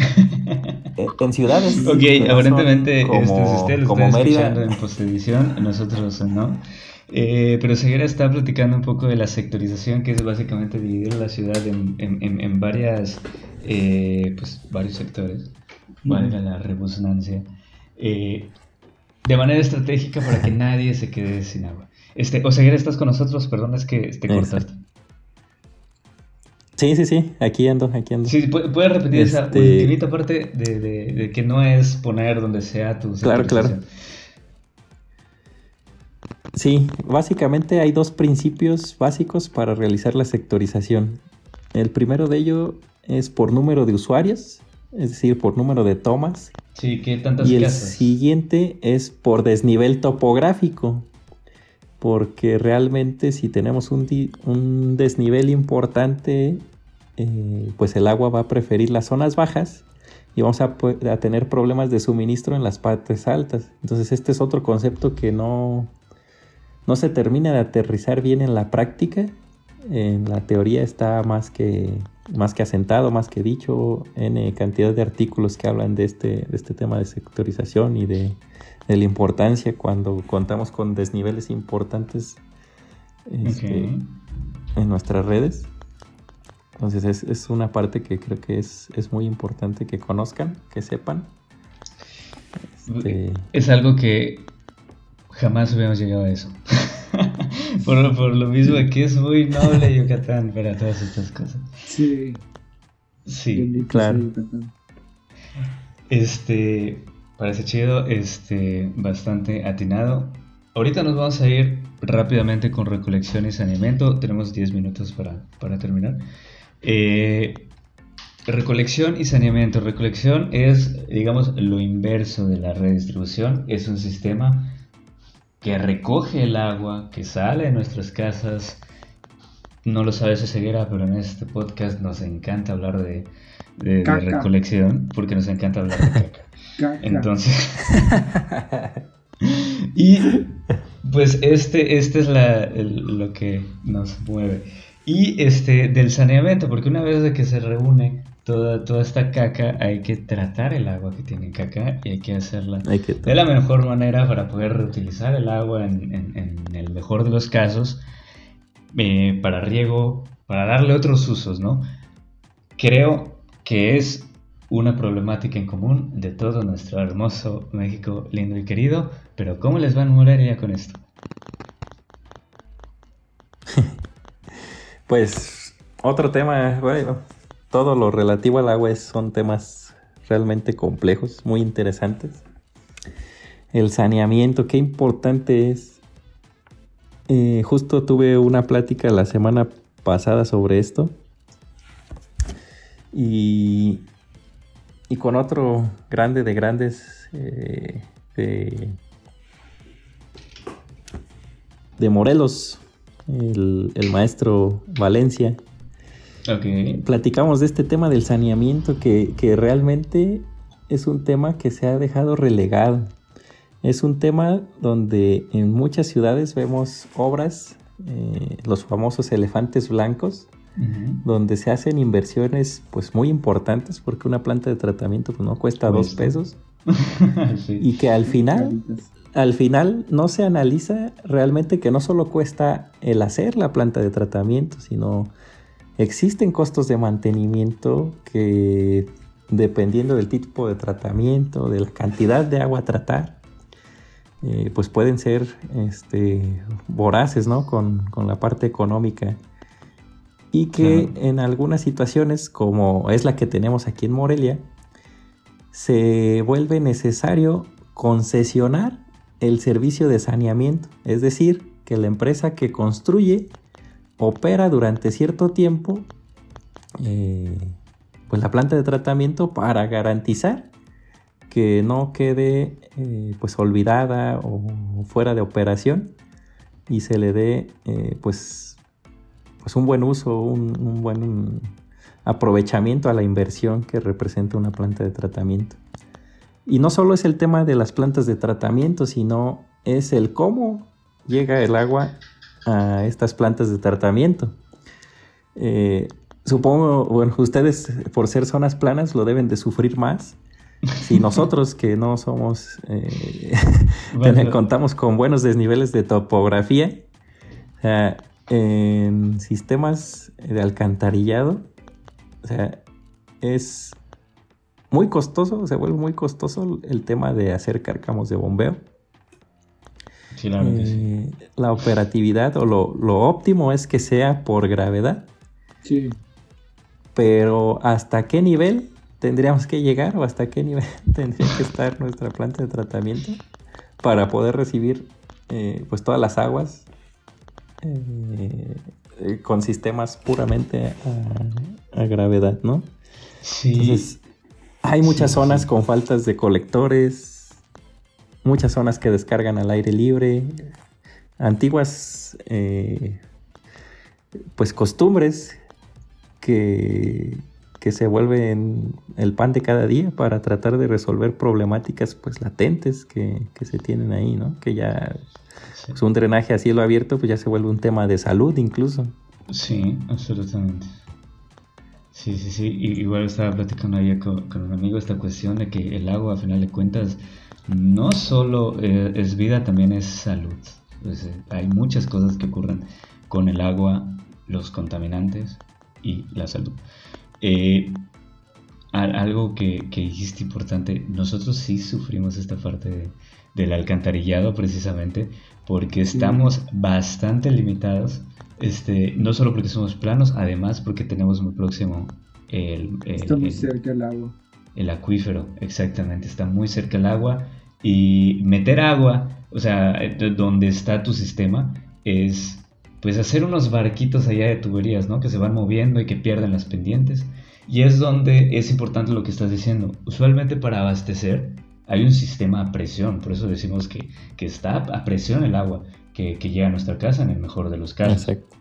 en, ciudades. Ok, aparentemente como, este, como Mérida. en postedición, nosotros no. Eh, pero Seguera está platicando un poco de la sectorización, que es básicamente dividir la ciudad en, en, en varias eh, pues varios sectores, valga la redundancia, eh, de manera estratégica para que nadie se quede sin agua. Este, Oseguera, ¿estás con nosotros? Perdón, es que te cortaste. Sí, sí, sí, aquí ando, aquí ando. Sí, puedes repetir esa este última parte de, de, que no es poner donde sea tu Claro, claro. Sí, básicamente hay dos principios básicos para realizar la sectorización. El primero de ello es por número de usuarios, es decir, por número de tomas. Sí, ¿qué tantas Y el siguiente es por desnivel topográfico, porque realmente si tenemos un, un desnivel importante, eh, pues el agua va a preferir las zonas bajas y vamos a, a, tener problemas de suministro en las partes altas. Entonces este es otro concepto que no, no se termina de aterrizar bien en la práctica. En la teoría está más que más que asentado, más que dicho, en cantidad de artículos que hablan de este, de este tema de sectorización y de, la importancia cuando contamos con desniveles importantes este, en nuestras redes. Entonces es, una parte que creo que es, muy importante que conozcan, que sepan. Este, es algo que jamás hubiéramos llegado a eso. por, por, lo mismo que es muy noble Yucatán para todas estas cosas. Sí. Sí, claro. Este. Parece chido, este, bastante atinado. Ahorita nos vamos a ir rápidamente con recolección y saneamiento. Tenemos 10 minutos para, para terminar. Eh, recolección y saneamiento. Recolección es, digamos, lo inverso de la redistribución. Es un sistema que recoge el agua que sale de nuestras casas. No lo sabe ceguera, pero en este podcast nos encanta hablar de, de, recolección porque nos encanta hablar de caca. Entonces. y pues este, este es la, lo que nos mueve. Y este, del saneamiento, porque una vez de que se reúne toda, toda esta caca, hay que tratar el agua que tiene caca y hay que hacerla de la mejor manera para poder reutilizar el agua en, el mejor de los casos, eh, para riego, para darle otros usos, ¿no? Creo que es una problemática en común de todo nuestro hermoso México lindo y querido, pero ¿cómo les va a morir ya con esto? Pues otro tema, bueno, todo lo relativo al agua son temas realmente complejos, muy interesantes. El saneamiento, qué importante es. Eh, justo tuve una plática la semana pasada sobre esto. Y, y con otro grande de grandes eh, de, de Morelos, el, maestro Valencia. Platicamos de este tema del saneamiento que, realmente es un tema que se ha dejado relegado. Es un tema donde en muchas ciudades vemos obras, eh, los famosos elefantes blancos, donde se hacen inversiones pues muy importantes porque una planta de tratamiento pues, no cuesta dos pesos. Y que al final al final no se analiza realmente que no solo cuesta el hacer la planta de tratamiento, sino existen costos de mantenimiento que dependiendo del tipo de tratamiento, de la cantidad de agua a tratar, eh, pues pueden ser este, voraces ¿no? con, la parte económica. Y que en algunas situaciones, como es la que tenemos aquí en Morelia, se vuelve necesario concesionar el servicio de saneamiento, es decir, que la empresa que construye opera durante cierto tiempo eh, pues la planta de tratamiento para garantizar que no quede eh, pues olvidada o fuera de operación y se le dé eh, pues, pues un buen uso, un, un buen aprovechamiento a la inversión que representa una planta de tratamiento. Y no solo es el tema de las plantas de tratamiento, sino es el cómo llega el agua a estas plantas de tratamiento. Eh, supongo, bueno, ustedes por ser zonas planas lo deben de sufrir más. Si nosotros que no somos, eh, contamos con buenos desniveles de topografía, o sea, en sistemas de alcantarillado, o sea, es muy costoso, se vuelve muy costoso el tema de hacer cárcamos de bombeo. Eh, la operatividad o lo, óptimo es que sea por gravedad. Sí. Pero ¿hasta qué nivel tendríamos que llegar o hasta qué nivel tendría que estar nuestra planta de tratamiento para poder recibir eh, pues todas las aguas eh, con sistemas puramente a, gravedad, ¿no? Sí. Hay muchas zonas con faltas de colectores, muchas zonas que descargan al aire libre, antiguas eh, pues costumbres que, que, se vuelven el pan de cada día para tratar de resolver problemáticas pues latentes que, se tienen ahí, ¿no? Que ya pues, un drenaje a cielo abierto pues ya se vuelve un tema de salud incluso. Sí, absolutamente. Sí, sí, sí. igual estaba platicando ayer con, un amigo esta cuestión de que el agua, a final de cuentas, no solo eh, es vida, también es salud. Pues, eh, hay muchas cosas que ocurren con el agua, los contaminantes y la salud. Eh, algo que, que, dijiste importante, nosotros sí sufrimos esta parte del alcantarillado precisamente porque estamos bastante limitados este, no solo porque somos planos, además porque tenemos muy próximo el... Está muy cerca el agua. El acuífero, exactamente, está muy cerca del agua y meter agua, o sea, donde está tu sistema, es pues hacer unos barquitos allá de tuberías, ¿no? Que se van moviendo y que pierden las pendientes. Y es donde es importante lo que estás diciendo. Usualmente para abastecer hay un sistema a presión, por eso decimos que, está a presión el agua que, llega a nuestra casa en el mejor de los casos. Exacto.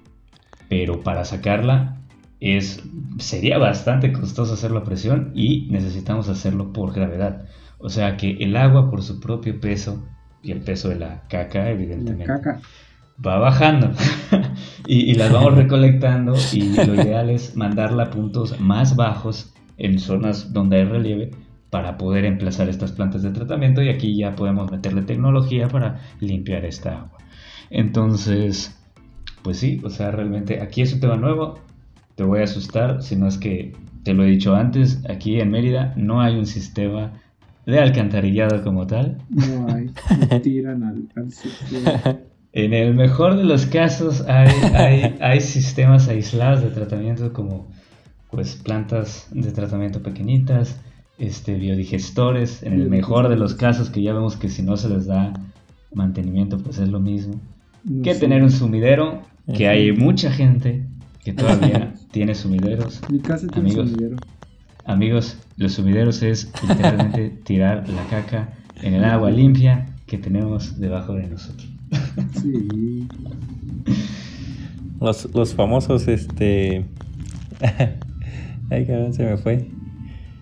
Pero para sacarla es, sería bastante costoso hacerlo a presión y necesitamos hacerlo por gravedad. O sea que el agua por su propio peso y el peso de la caca, evidentemente, va bajando y, las vamos recolectando y lo ideal es mandarla a puntos más bajos en zonas donde hay relieve para poder emplazar estas plantas de tratamiento y aquí ya podemos meterle tecnología para limpiar esta agua. Entonces, pues sí, o sea, realmente aquí es un tema nuevo, te voy a asustar, si no es que te lo he dicho antes, aquí en Mérida no hay un sistema de alcantarillado como tal. No hay, tiran al, En el mejor de los casos hay, hay, sistemas aislados de tratamiento como pues plantas de tratamiento pequeñitas, este, biodigestores, en el mejor de los casos que ya vemos que si no se les da mantenimiento pues es lo mismo. Que tener un sumidero, que hay mucha gente que todavía tiene sumideros. Mi casa tiene amigos, sumidero. Amigos, los sumideros es literalmente tirar la caca en el agua limpia que tenemos debajo de nosotros. Sí. Los, los famosos, este. Ay, cabrón, se me fue.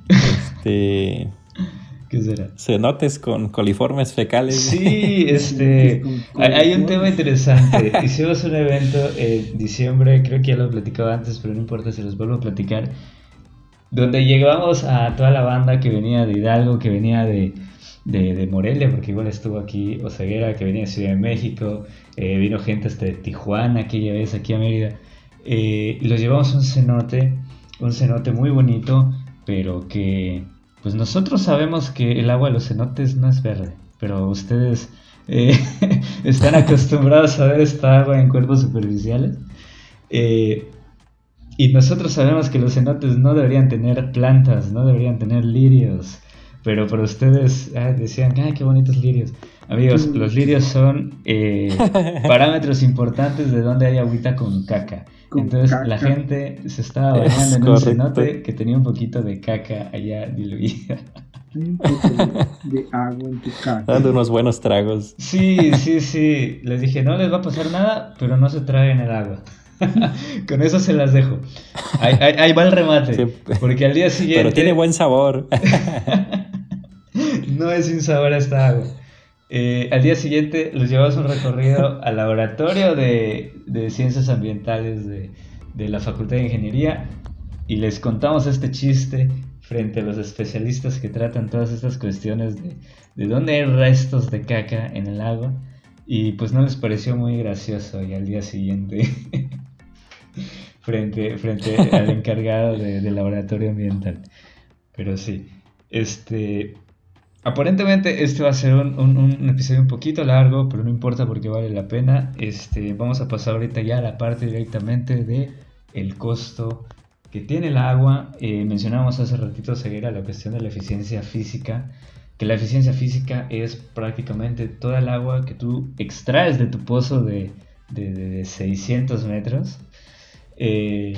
Este. ¿Qué será? Cenotes con coliformes fecales. Sí, este. hay, un tema interesante. Hicimos un evento en diciembre, creo que ya lo he platicado antes, pero no importa si los vuelvo a platicar. Donde llegamos a toda la banda que venía de Hidalgo, que venía de, de, Morelia, porque igual estuvo aquí Oseguera, que venía de Ciudad de México, eh, vino gente hasta de Tijuana aquella vez aquí a Mérida. Eh, y los llevamos a un cenote, un cenote muy bonito, pero que pues nosotros sabemos que el agua de los cenotes no es verde, pero ustedes eh, están acostumbrados a ver esta agua en cuerpos superficiales. Eh, y nosotros sabemos que los cenotes no deberían tener plantas, no deberían tener lirios. Pero para ustedes ah, decían, ¡ay, qué bonitos lirios! Amigos, mm. los lirios son eh, parámetros importantes de donde hay agüita con caca. Entonces la gente se estaba bañando en un cenote que tenía un poquito de caca allá diluida. un poco de, agua en tu caca. Dando unos buenos tragos. Sí, sí, sí. Les dije, no les va a pasar nada, pero no se traguen el agua. Con eso se las dejo. Ahí, va el remate. Porque al día siguiente. Pero tiene buen sabor. no es sin sabor esta agua. Eh, al día siguiente los llevamos un recorrido al laboratorio de, ciencias ambientales de, la Facultad de Ingeniería y les contamos este chiste frente a los especialistas que tratan todas estas cuestiones de, de dónde hay restos de caca en el agua y pues no les pareció muy gracioso y al día siguiente frente, frente al encargado del laboratorio ambiental. Pero sí, este, Aparentemente este va a ser un, episodio un poquito largo, pero no importa porque vale la pena. Este, vamos a pasar ahorita ya a la parte directamente de el costo que tiene el agua. Eh, mencionamos hace ratito Ceguera la cuestión de la eficiencia física, que la eficiencia física es prácticamente toda el agua que tú extraes de tu pozo de, de, 600 metros. Eh,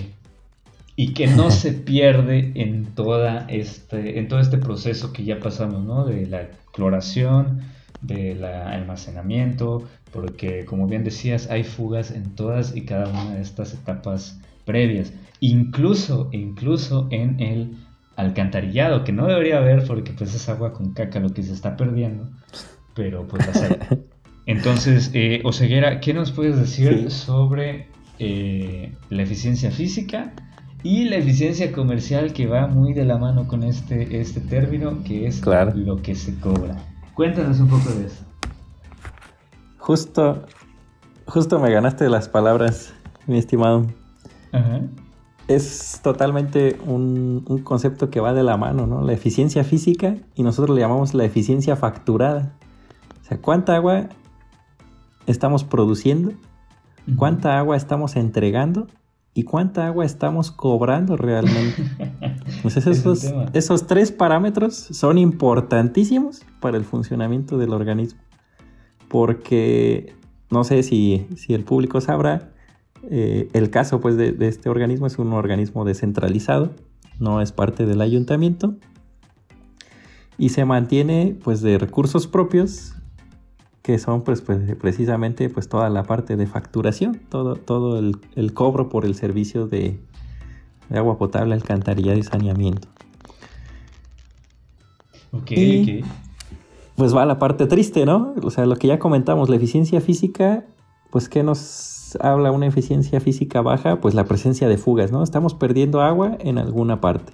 y que no se pierde en, toda este, en todo este proceso que ya pasamos, ¿no? De la cloración, del almacenamiento, porque como bien decías, hay fugas en todas y cada una de estas etapas previas, incluso, incluso en el alcantarillado, que no debería haber porque pues es agua con caca lo que se está perdiendo, pero pues la Entonces, eh, Oseguera, ¿qué nos puedes decir sobre eh, la eficiencia física? Y la eficiencia comercial que va muy de la mano con este, este término, que es lo que se cobra. Cuéntanos un poco de eso. Justo, justo me ganaste las palabras, mi estimado. Es totalmente un, un, concepto que va de la mano, ¿no? La eficiencia física y nosotros le llamamos la eficiencia facturada. O sea, ¿cuánta agua estamos produciendo? ¿Cuánta agua estamos entregando? ¿Y cuánta agua estamos cobrando realmente? Pues esos, esos tres parámetros son importantísimos para el funcionamiento del organismo. Porque no sé si, el público sabrá, eh, el caso pues, de, este organismo es un organismo descentralizado, no es parte del ayuntamiento y se mantiene pues de recursos propios que son pues, pues, precisamente pues toda la parte de facturación, todo, todo el, cobro por el servicio de, agua potable, alcantarillado y saneamiento. Ok, Pues va la parte triste, ¿no? O sea, lo que ya comentamos, la eficiencia física, pues ¿qué nos habla una eficiencia física baja? Pues la presencia de fugas, ¿no? Estamos perdiendo agua en alguna parte.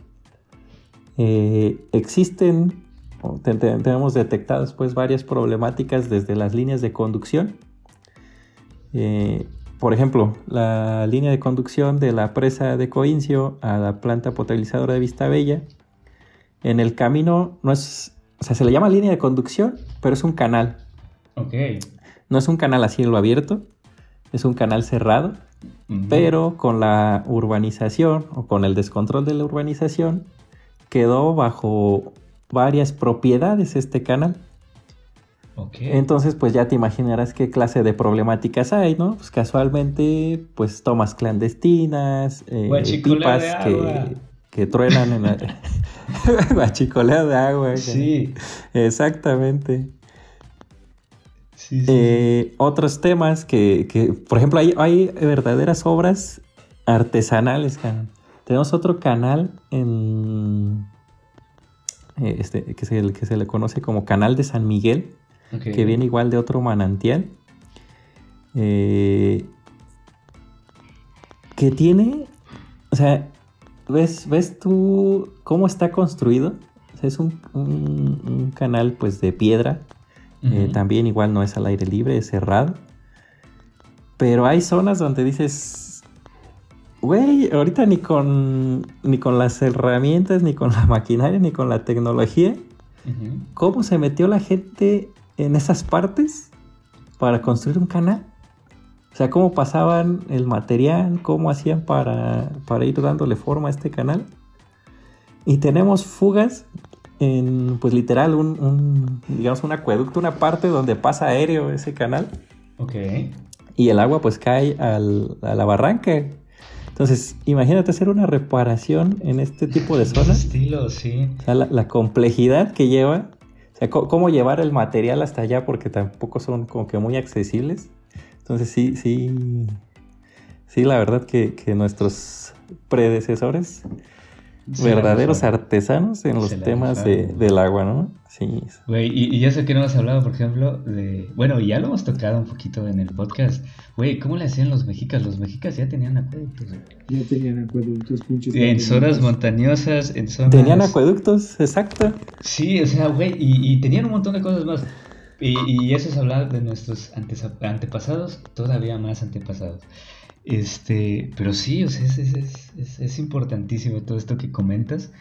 Eh, existen tenemos detectadas pues varias problemáticas desde las líneas de conducción. Eh, por ejemplo, la línea de conducción de la presa de Coincio a la planta potabilizadora de Vista Bella. En el camino no es, o sea, se le llama línea de conducción, pero es un canal. Ok. No es un canal a cielo abierto, es un canal cerrado, pero con la urbanización o con el descontrol de la urbanización quedó bajo varias propiedades este canal. Entonces, pues ya te imaginarás qué clase de problemáticas hay, ¿no? Pues casualmente, pues tomas clandestinas, eh, pipas que, que, truenan en el guachicoleo de agua. Sí. Exactamente. Eh, otros temas que, que, por ejemplo, hay, hay verdaderas obras artesanales. Tenemos otro canal en eh, este, que, se, que se le conoce como Canal de San Miguel, que viene igual de otro manantial, eh, que tiene, o sea, ¿ves, ves tú cómo está construido? es un, canal pues de piedra, eh, también igual no es al aire libre, es cerrado, pero hay zonas donde dices, Güey, ahorita ni con, ni con las herramientas, ni con la maquinaria, ni con la tecnología. ¿Cómo se metió la gente en esas partes para construir un canal? O sea, cómo pasaban el material, cómo hacían para, para ir dándole forma a este canal. Y tenemos fugas en, pues literal, un, digamos, un acueducto, una parte donde pasa aéreo ese canal. Ok. Y el agua pues cae a la barranca. Entonces, imagínate hacer una reparación en este tipo de zonas. Estilo, sí. O sea, la, complejidad que lleva. O sea, cómo llevar el material hasta allá porque tampoco son como que muy accesibles. Entonces, sí, sí. Sí, la verdad que, que nuestros predecesores verdaderos artesanos en los temas del agua, ¿no? Sí. Güey, y, ya sé que no has hablado, por ejemplo, de... Bueno, ya lo hemos tocado un poquito en el podcast. Güey, ¿cómo le hacían los mexicas? Los mexicas ya tenían acueductos. Ya tenían acueductos, pinches. En zonas montañosas, en zonas... Tenían acueductos, exacto. Sí, o sea, güey, y, tenían un montón de cosas más. Y, y eso es hablar de nuestros antepasados, todavía más antepasados. Este, pero sí, o sea, es, importantísimo todo esto que comentas.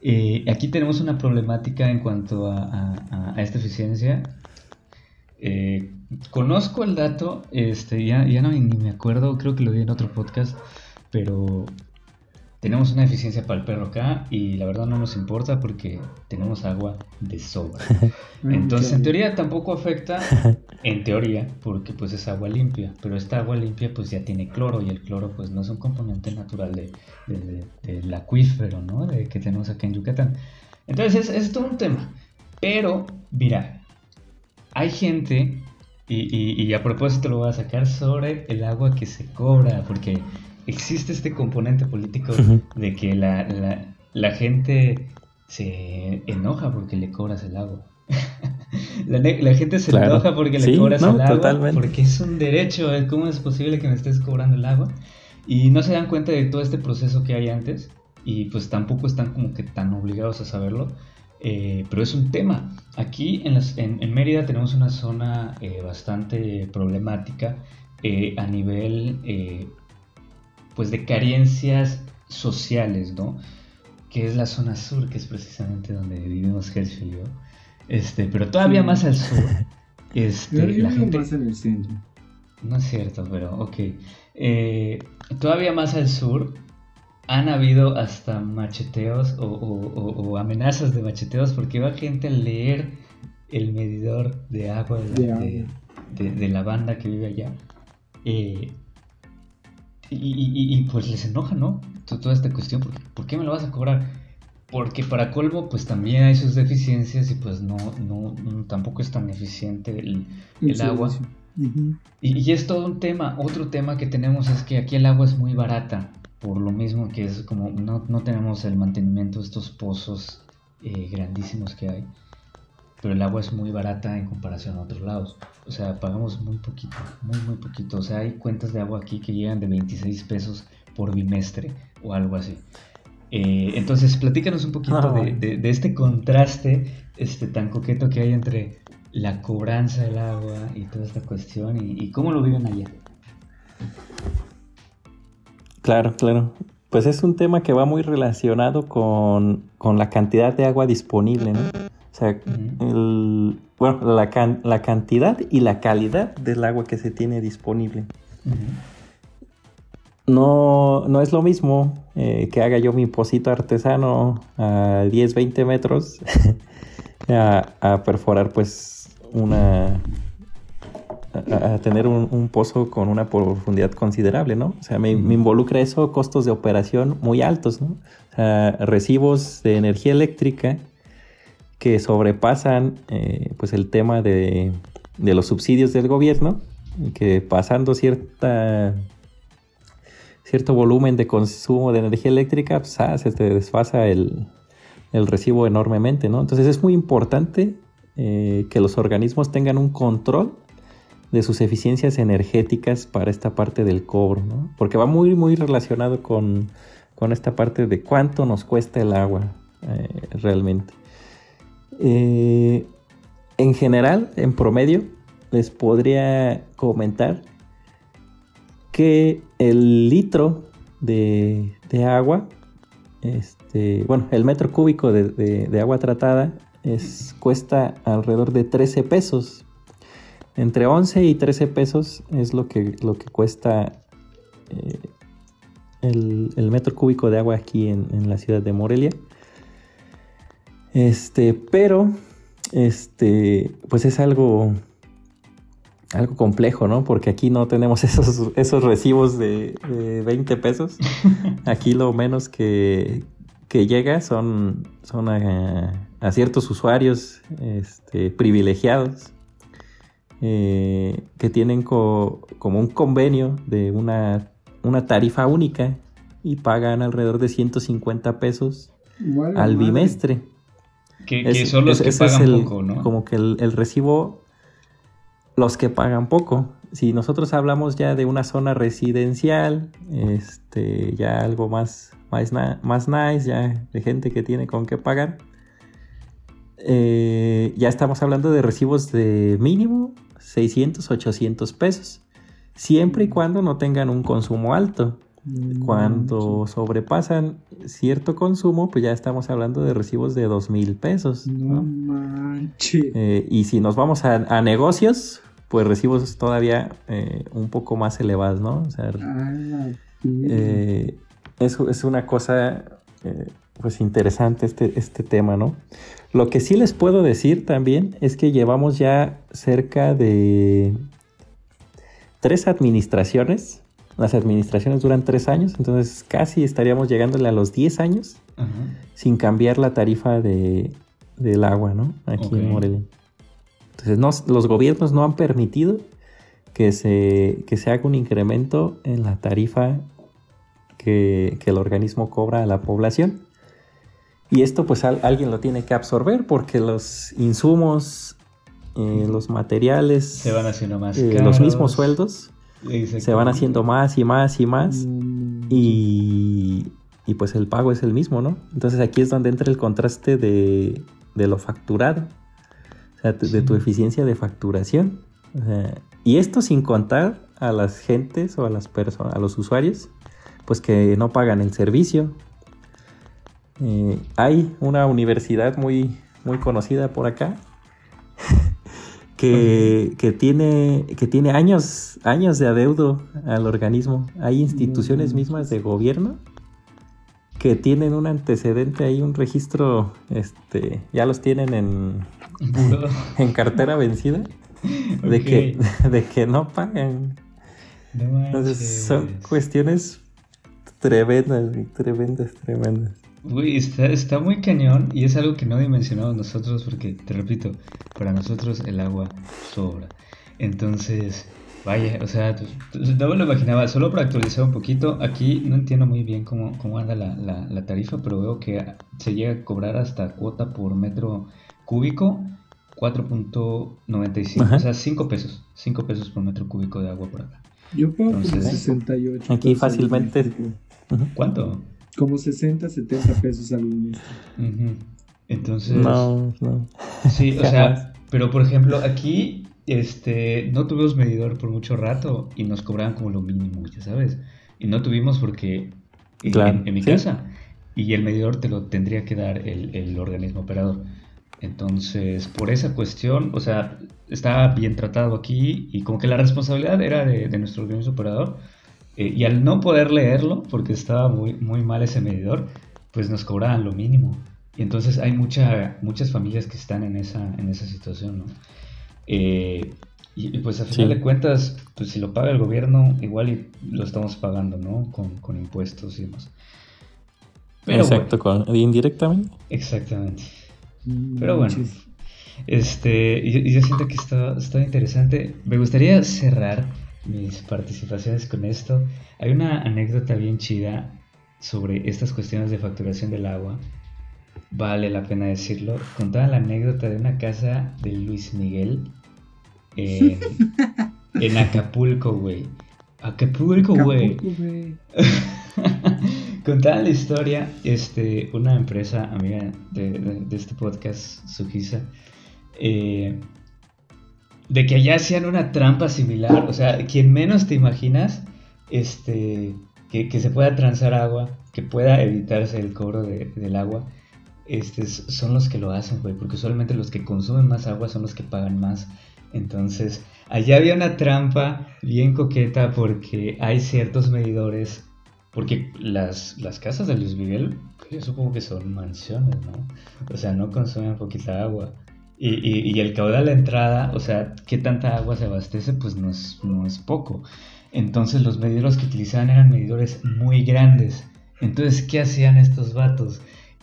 Eh, aquí tenemos una problemática en cuanto a, esta eficiencia. Eh, conozco el dato, este, ya, ya no ni me acuerdo, creo que lo vi en otro podcast, pero tenemos una eficiencia para el perro acá y la verdad no nos importa porque tenemos agua de sobra. Entonces, en teoría tampoco afecta, en teoría, porque pues es agua limpia, pero esta agua limpia pues ya tiene cloro y el cloro pues no es un componente natural de, del acuífero, ¿no? De, que tenemos acá en Yucatán. Entonces, es, todo un tema. Pero, mira, hay gente, y, y a propósito lo voy a sacar, sobre el agua que se cobra, porque existe este componente político de que la, gente se enoja porque le cobras el agua. la, gente se enoja porque le cobras el agua porque es un derecho. ¿Cómo es posible que me estés cobrando el agua? Y no se dan cuenta de todo este proceso que hay antes y pues tampoco están como que tan obligados a saberlo. Eh, pero es un tema. Aquí en, en, Mérida tenemos una zona eh, bastante problemática eh, a nivel pues de carencias sociales, ¿no? Que es la zona sur, que es precisamente donde vivimos Herschel y yo. Este, pero todavía más al sur. Este, la gente... más en el centro. No es cierto, pero ok. Eh, todavía más al sur han habido hasta macheteos o, amenazas de macheteos porque va gente a leer el medidor de agua de, la banda que vive allá. Eh, y, pues les enoja, ¿no? Toda esta cuestión, ¿por qué me lo vas a cobrar? Porque para colmo, pues también hay sus deficiencias y pues no, no, tampoco es tan eficiente el, agua. y, es todo un tema. Otro tema que tenemos es que aquí el agua es muy barata. Por lo mismo que es como no, no tenemos el mantenimiento de estos pozos eh, grandísimos que hay pero el agua es muy barata en comparación a otros lados. O sea, pagamos muy poquito, muy, muy poquito. O sea, hay cuentas de agua aquí que llegan de 26 pesos por bimestre o algo así. Eh, entonces, platícanos un poquito ah, de, este contraste este, tan coqueto que hay entre la cobranza del agua y toda esta cuestión y, cómo lo viven allá. Claro, claro. Pues es un tema que va muy relacionado con, con la cantidad de agua disponible, ¿no? O sea, bueno, la, la, cantidad y la calidad del agua que se tiene disponible. no, no, es lo mismo eh, que haga yo mi pocito artesano a 10, 20 metros a, perforar pues una... A, tener un, pozo con una profundidad considerable, ¿no? O sea, me, me, involucra eso costos de operación muy altos, ¿no? O sea, recibos de energía eléctrica que sobrepasan eh, pues el tema de, los subsidios del gobierno, que pasando cierta cierto volumen de consumo de energía eléctrica, pues, ah, se te desfasa el, recibo enormemente, ¿no? Entonces es muy importante eh, que los organismos tengan un control de sus eficiencias energéticas para esta parte del cobro, ¿no? Porque va muy, muy relacionado con, esta parte de cuánto nos cuesta el agua eh, realmente. Eh, en general, en promedio, les podría comentar que el litro de, agua, este, bueno, el metro cúbico de, agua tratada es, cuesta alrededor de 13 pesos. Entre 11 y 13 pesos es lo que, cuesta eh, el, metro cúbico de agua aquí en la ciudad de Morelia. Este, pero, este, pues es algo, algo complejo, ¿no? Porque aquí no tenemos esos, esos recibos de, 20 pesos. Aquí lo menos que, llega son, son a, ciertos usuarios este, privilegiados eh, que tienen como un convenio de una, tarifa única y pagan alrededor de 150 pesos al bimestre. Que, son los que pagan poco, ¿no? Como que el, recibo, los que pagan poco. Si nosotros hablamos ya de una zona residencial, este, ya algo más, más, más nice, ya de gente que tiene con qué pagar, eh, ya estamos hablando de recibos de mínimo 600, 800 pesos, siempre y cuando no tengan un consumo alto. Cuando sobrepasan cierto consumo, pues ya estamos hablando de recibos de dos mil pesos. No, manches. Eh, y si nos vamos a, negocios, pues recibos todavía eh, un poco más elevados, ¿no? O sea, eh, eso es una cosa pues interesante este, este tema, ¿no? Lo que sí les puedo decir también es que llevamos ya cerca de tres administraciones las administraciones duran tres años, entonces casi estaríamos llegándole a los 10 años sin cambiar la tarifa de, del agua, ¿no? Aquí en Morelia. Entonces los gobiernos no han permitido que se, se haga un incremento en la tarifa que, el organismo cobra a la población. Y esto pues alguien lo tiene que absorber porque los insumos, eh, los materiales, se van haciendo más eh, los mismos sueldos se van haciendo más y más y más mm. y, pues el pago es el mismo, ¿no? Entonces aquí es donde entra el contraste de, lo facturado, o sea, de tu eficiencia de facturación. y esto sin contar a las gentes o a las personas, a los usuarios, pues que no pagan el servicio. Eh, hay una universidad muy, muy conocida por acá que, que, tiene, que tiene años, años de adeudo al organismo. Hay instituciones mismas de gobierno que tienen un antecedente ahí, un registro, este, ya los tienen en, en cartera vencida, de, que, de que no pagan. Entonces son cuestiones tremendas, tremendas, tremendas. Está, está muy cañón y es algo que no dimensionamos nosotros porque, te repito, para nosotros el agua sobra. Entonces, vaya, o sea, pues, no me lo imaginaba. Solo para actualizar un poquito, aquí no entiendo muy bien cómo, cómo anda la, la, tarifa, pero veo que se llega a cobrar hasta cuota por metro cúbico 4.95, o sea, 5 pesos, 5 pesos por metro cúbico de agua por acá. Yo pago 68. Aquí fácilmente. ¿Cuánto? Como 60, 70 pesos al mes. Entonces. No, no. Sí, o sea, pero por ejemplo, aquí este, no tuvimos medidor por mucho rato y nos cobraban como lo mínimo, ya sabes. Y no tuvimos porque en, mi casa. Y el medidor te lo tendría que dar el, organismo operador. Entonces, por esa cuestión, o sea, estaba bien tratado aquí y como que la responsabilidad era de, de nuestro organismo operador eh, y al no poder leerlo, porque estaba muy, muy mal ese medidor, pues nos cobraban lo mínimo. Y entonces hay mucha, muchas familias que están en esa, en esa situación, ¿no? Eh, y, pues a final de cuentas, pues si lo paga el gobierno, igual y lo estamos pagando, ¿no? Con, con impuestos y demás. Exacto, con, indirectamente. Exactamente. Mm, Pero bueno, este, y, yo siento que está, está interesante. Me gustaría cerrar mis participaciones con esto. Hay una anécdota bien chida sobre estas cuestiones de facturación del agua. Vale la pena decirlo. Contaba la anécdota de una casa de Luis Miguel en, Acapulco, güey. Acapulco, güey. Contaba la historia, este, una empresa amiga de, este podcast, Sujisa, eh, de que allá hacían una trampa similar. O sea, quien menos te imaginas, este, que, se pueda transar agua, que pueda evitarse el cobro del agua, este, son los que lo hacen, güey. Porque usualmente los que consumen más agua son los que pagan más. Entonces, allá había una trampa bien coqueta porque hay ciertos medidores. Porque las, las casas de Luis Miguel, yo supongo que son mansiones, ¿no? O sea, no consumen poquita agua. Y, el caudal de entrada, o sea, qué tanta agua se abastece, pues no es, no es poco. Entonces los medidores que utilizaban eran medidores muy grandes. Entonces, ¿qué hacían estos vatos?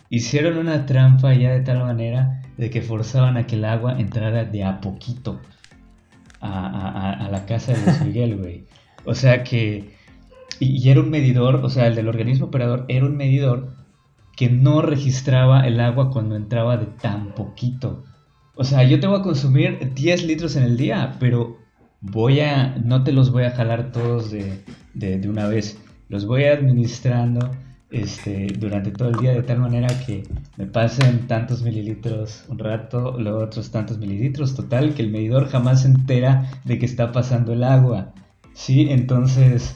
Hicieron una trampa ya de tal manera de que forzaban a que el agua entrara de a poquito a, la casa de Luis Miguel, güey. O sea que... Y, y era un medidor, o sea, el del organismo operador era un medidor que no registraba el agua cuando entraba de tan poquito. O sea, yo te voy a consumir 10 litros en el día, pero voy a, no te los voy a jalar todos de, de, una vez. Los voy administrando este, durante todo el día de tal manera que me pasen tantos mililitros un rato, luego otros tantos mililitros. Total, que el medidor jamás se entera de que está pasando el agua. Sí, entonces,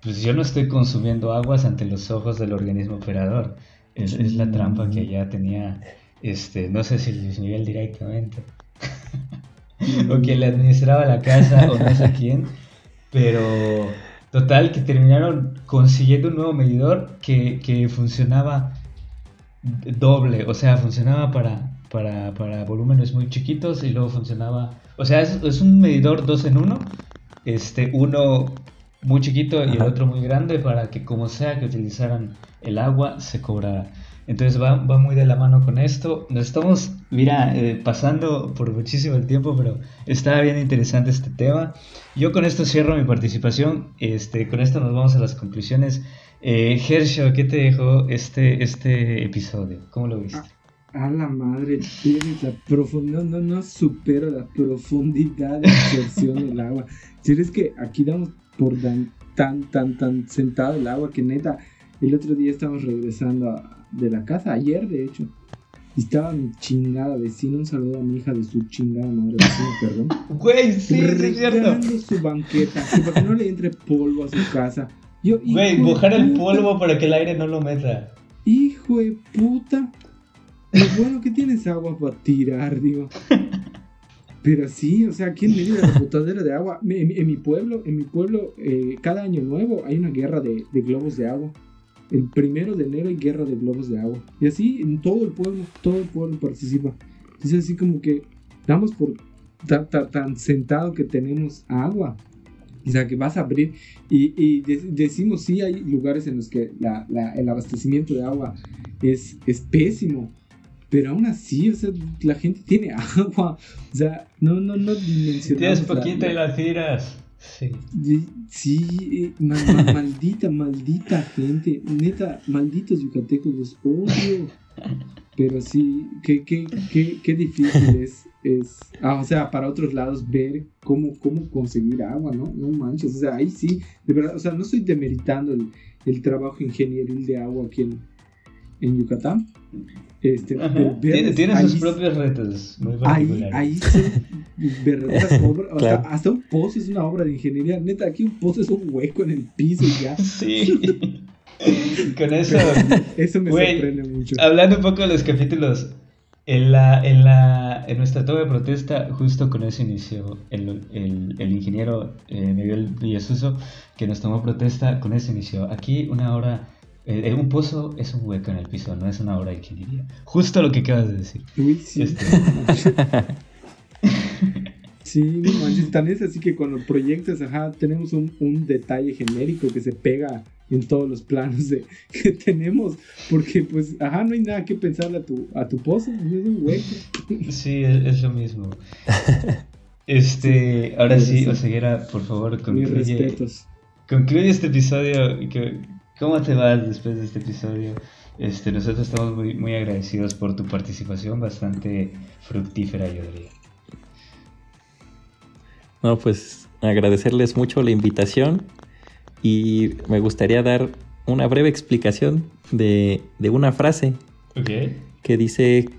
pues yo no estoy consumiendo aguas ante los ojos del organismo operador. Es, es la trampa que ya tenía este, no sé si Luis Miguel directamente, o quien le administraba la casa, o no sé quién, pero total que terminaron consiguiendo un nuevo medidor que, funcionaba doble, o sea, funcionaba para, para, para, volúmenes muy chiquitos y luego funcionaba, o sea, es, un medidor dos en uno, este, uno muy chiquito y el otro muy grande para que como sea que utilizaran el agua se cobrara. Entonces va, va, muy de la mano con esto. Nos estamos, mira, eh, pasando por muchísimo el tiempo, pero está bien interesante este tema. Yo con esto cierro mi participación. Este, con esto nos vamos a las conclusiones. Eh, ¿qué te dejó este, este episodio? ¿Cómo lo viste? A, la madre, la profundidad, no, no, supero la profundidad de absorción del agua. Si es que aquí damos por tan, tan, tan, tan sentado el agua que neta, el otro día estamos regresando a de la casa, ayer de hecho. Y estaba mi chingada vecina, un saludo a mi hija de su chingada madre vecina, perdón. Güey, sí, es cierto. su banqueta, para que no le entre polvo a su casa. Yo, Güey, mojar el polvo para que el aire no lo meta. Hijo de puta. Lo bueno que tienes agua para tirar, digo. Pero sí, o sea, aquí en medio de la botadera de agua, en, mi pueblo, en mi pueblo, eh, cada año nuevo hay una guerra de, globos de agua. El primero de enero hay guerra de globos de agua. Y así en todo el pueblo, todo el pueblo participa. Es así como que damos por tan, sentado que tenemos agua. O sea, que vas a abrir y, decimos, sí, hay lugares en los que el abastecimiento de agua es, es pésimo pero aún así, o sea, la gente tiene agua. O sea, no, no, no dimensionamos. Tienes poquito y la tiras. Sí. Sí, maldita, maldita gente. Neta, malditos yucatecos, los odio. Pero sí, qué, qué, qué, qué difícil es, es ah, o sea, para otros lados ver cómo, cómo conseguir agua, ¿no? No manches, o sea, ahí sí, de verdad, o sea, no estoy demeritando el, el trabajo ingenieril de agua aquí en, en Yucatán, este, tiene, sus propios retos. Muy ahí, ahí son verdaderas obras. O sea, hasta un pozo es una obra de ingeniería. Neta, aquí un pozo es un hueco en el piso y ya. Sí. Con eso. eso me sorprende mucho. Hablando un poco de los capítulos. En, la, en, la, en nuestra toma de protesta, justo con eso inició el, el, el ingeniero eh, Miguel Villasuso, que nos tomó protesta, con eso inició. Aquí una hora eh, un pozo es un hueco en el piso, no es una obra de ingeniería. Justo lo que acabas de decir. sí. Este... sí, tan es así que con los proyectos, ajá, tenemos un, un, detalle genérico que se pega en todos los planos de, que tenemos, porque pues, ajá, no hay nada que pensarle a tu, a tu pozo, es un hueco. Sí, es, lo mismo. Este, ahora sí, Oseguera, por favor, concluye. Concluye este episodio que, ¿Cómo te vas después de este episodio? Este, nosotros estamos muy, muy agradecidos por tu participación, bastante fructífera, yo diría. No, pues agradecerles mucho la invitación y me gustaría dar una breve explicación de, una frase que dice,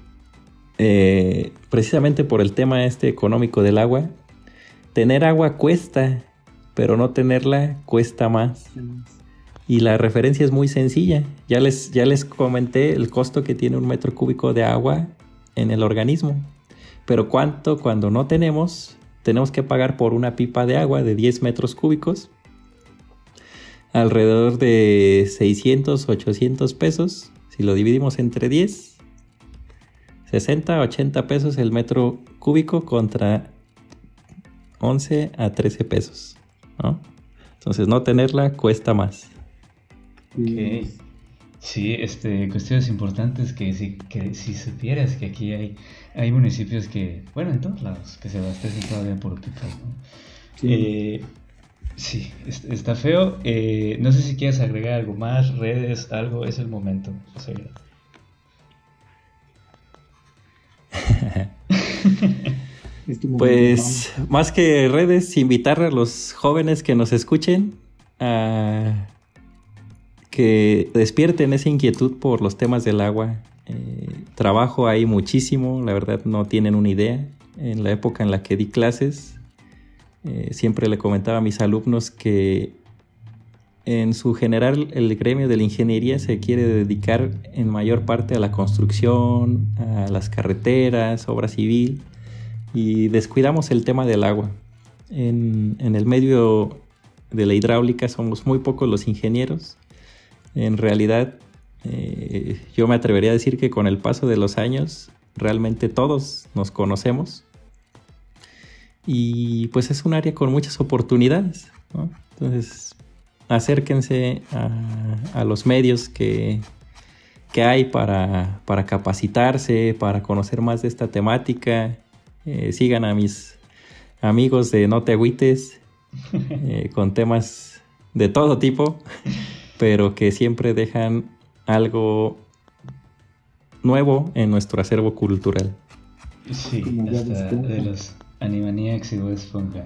eh, precisamente por el tema este económico del agua, tener agua cuesta, pero no tenerla cuesta más. Y la referencia es muy sencilla. Ya les, ya les comenté el costo que tiene un metro cúbico de agua en el organismo. Pero cuánto cuando no tenemos, tenemos que pagar por una pipa de agua de 10 metros cúbicos. Alrededor de 600, 800 pesos. Si lo dividimos entre 10, 60, 80 pesos el metro cúbico contra 11 a 13 pesos. Entonces no tenerla cuesta más. Sí, este, cuestiones importantes que si, que si supieras que aquí hay, hay municipios que, bueno, en todos lados, que se abastecen todavía por pipas, ¿no? Sí, eh, sí está feo. Eh, no sé si quieres agregar algo más, redes, algo, es el momento. pues más que redes, invitar a los jóvenes que nos escuchen a que despierten esa inquietud por los temas del agua. Eh, trabajo ahí muchísimo, la verdad no tienen una idea. En la época en la que di clases, eh, siempre le comentaba a mis alumnos que en su general el gremio de la ingeniería se quiere dedicar en mayor parte a la construcción, a las carreteras, obra civil, y descuidamos el tema del agua. En, en el medio de la hidráulica somos muy pocos los ingenieros en realidad, eh, yo me atrevería a decir que con el paso de los años, realmente todos nos conocemos. Y pues es un área con muchas oportunidades. Entonces, acérquense a, los medios que, hay para, capacitarse, para conocer más de esta temática. Eh, sigan a mis amigos de No Te Agüites eh, con temas de todo tipo pero que siempre dejan algo nuevo en nuestro acervo cultural. Sí, hasta de los Animaniacs y Bob Esponja.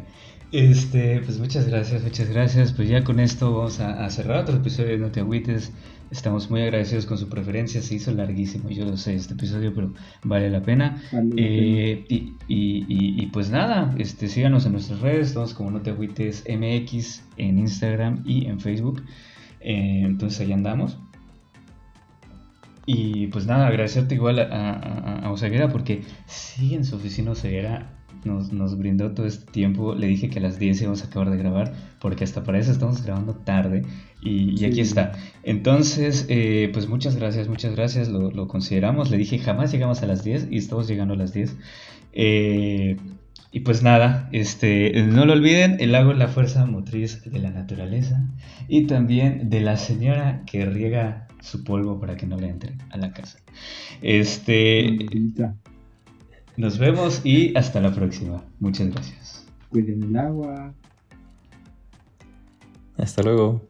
Este, pues muchas gracias, muchas gracias. Pues ya con esto vamos a, cerrar otro episodio de No Te Agüites. Estamos muy agradecidos con su preferencia. Se hizo larguísimo, yo lo sé, este episodio, pero vale la pena. Eh, y, y, y, pues nada, este, síganos en nuestras redes. Estamos como No Te Agüites MX en Instagram y en Facebook. Eh, entonces ahí andamos. Y pues nada, agradecerte igual a, a, a Oseguera porque sí en su oficina Oseguera nos, nos, brindó todo este tiempo. Le dije que a las 10 íbamos a acabar de grabar porque hasta para eso estamos grabando tarde y, y aquí está. Entonces, eh, pues muchas gracias, muchas gracias, lo, lo, consideramos. Le dije jamás llegamos a las 10 y estamos llegando a las 10. Eh, y pues nada, este, no lo olviden, el agua es la fuerza motriz de la naturaleza y también de la señora que riega su polvo para que no le entre a la casa. Este, nos vemos y hasta la próxima. Muchas gracias. Cuiden el agua. Hasta luego.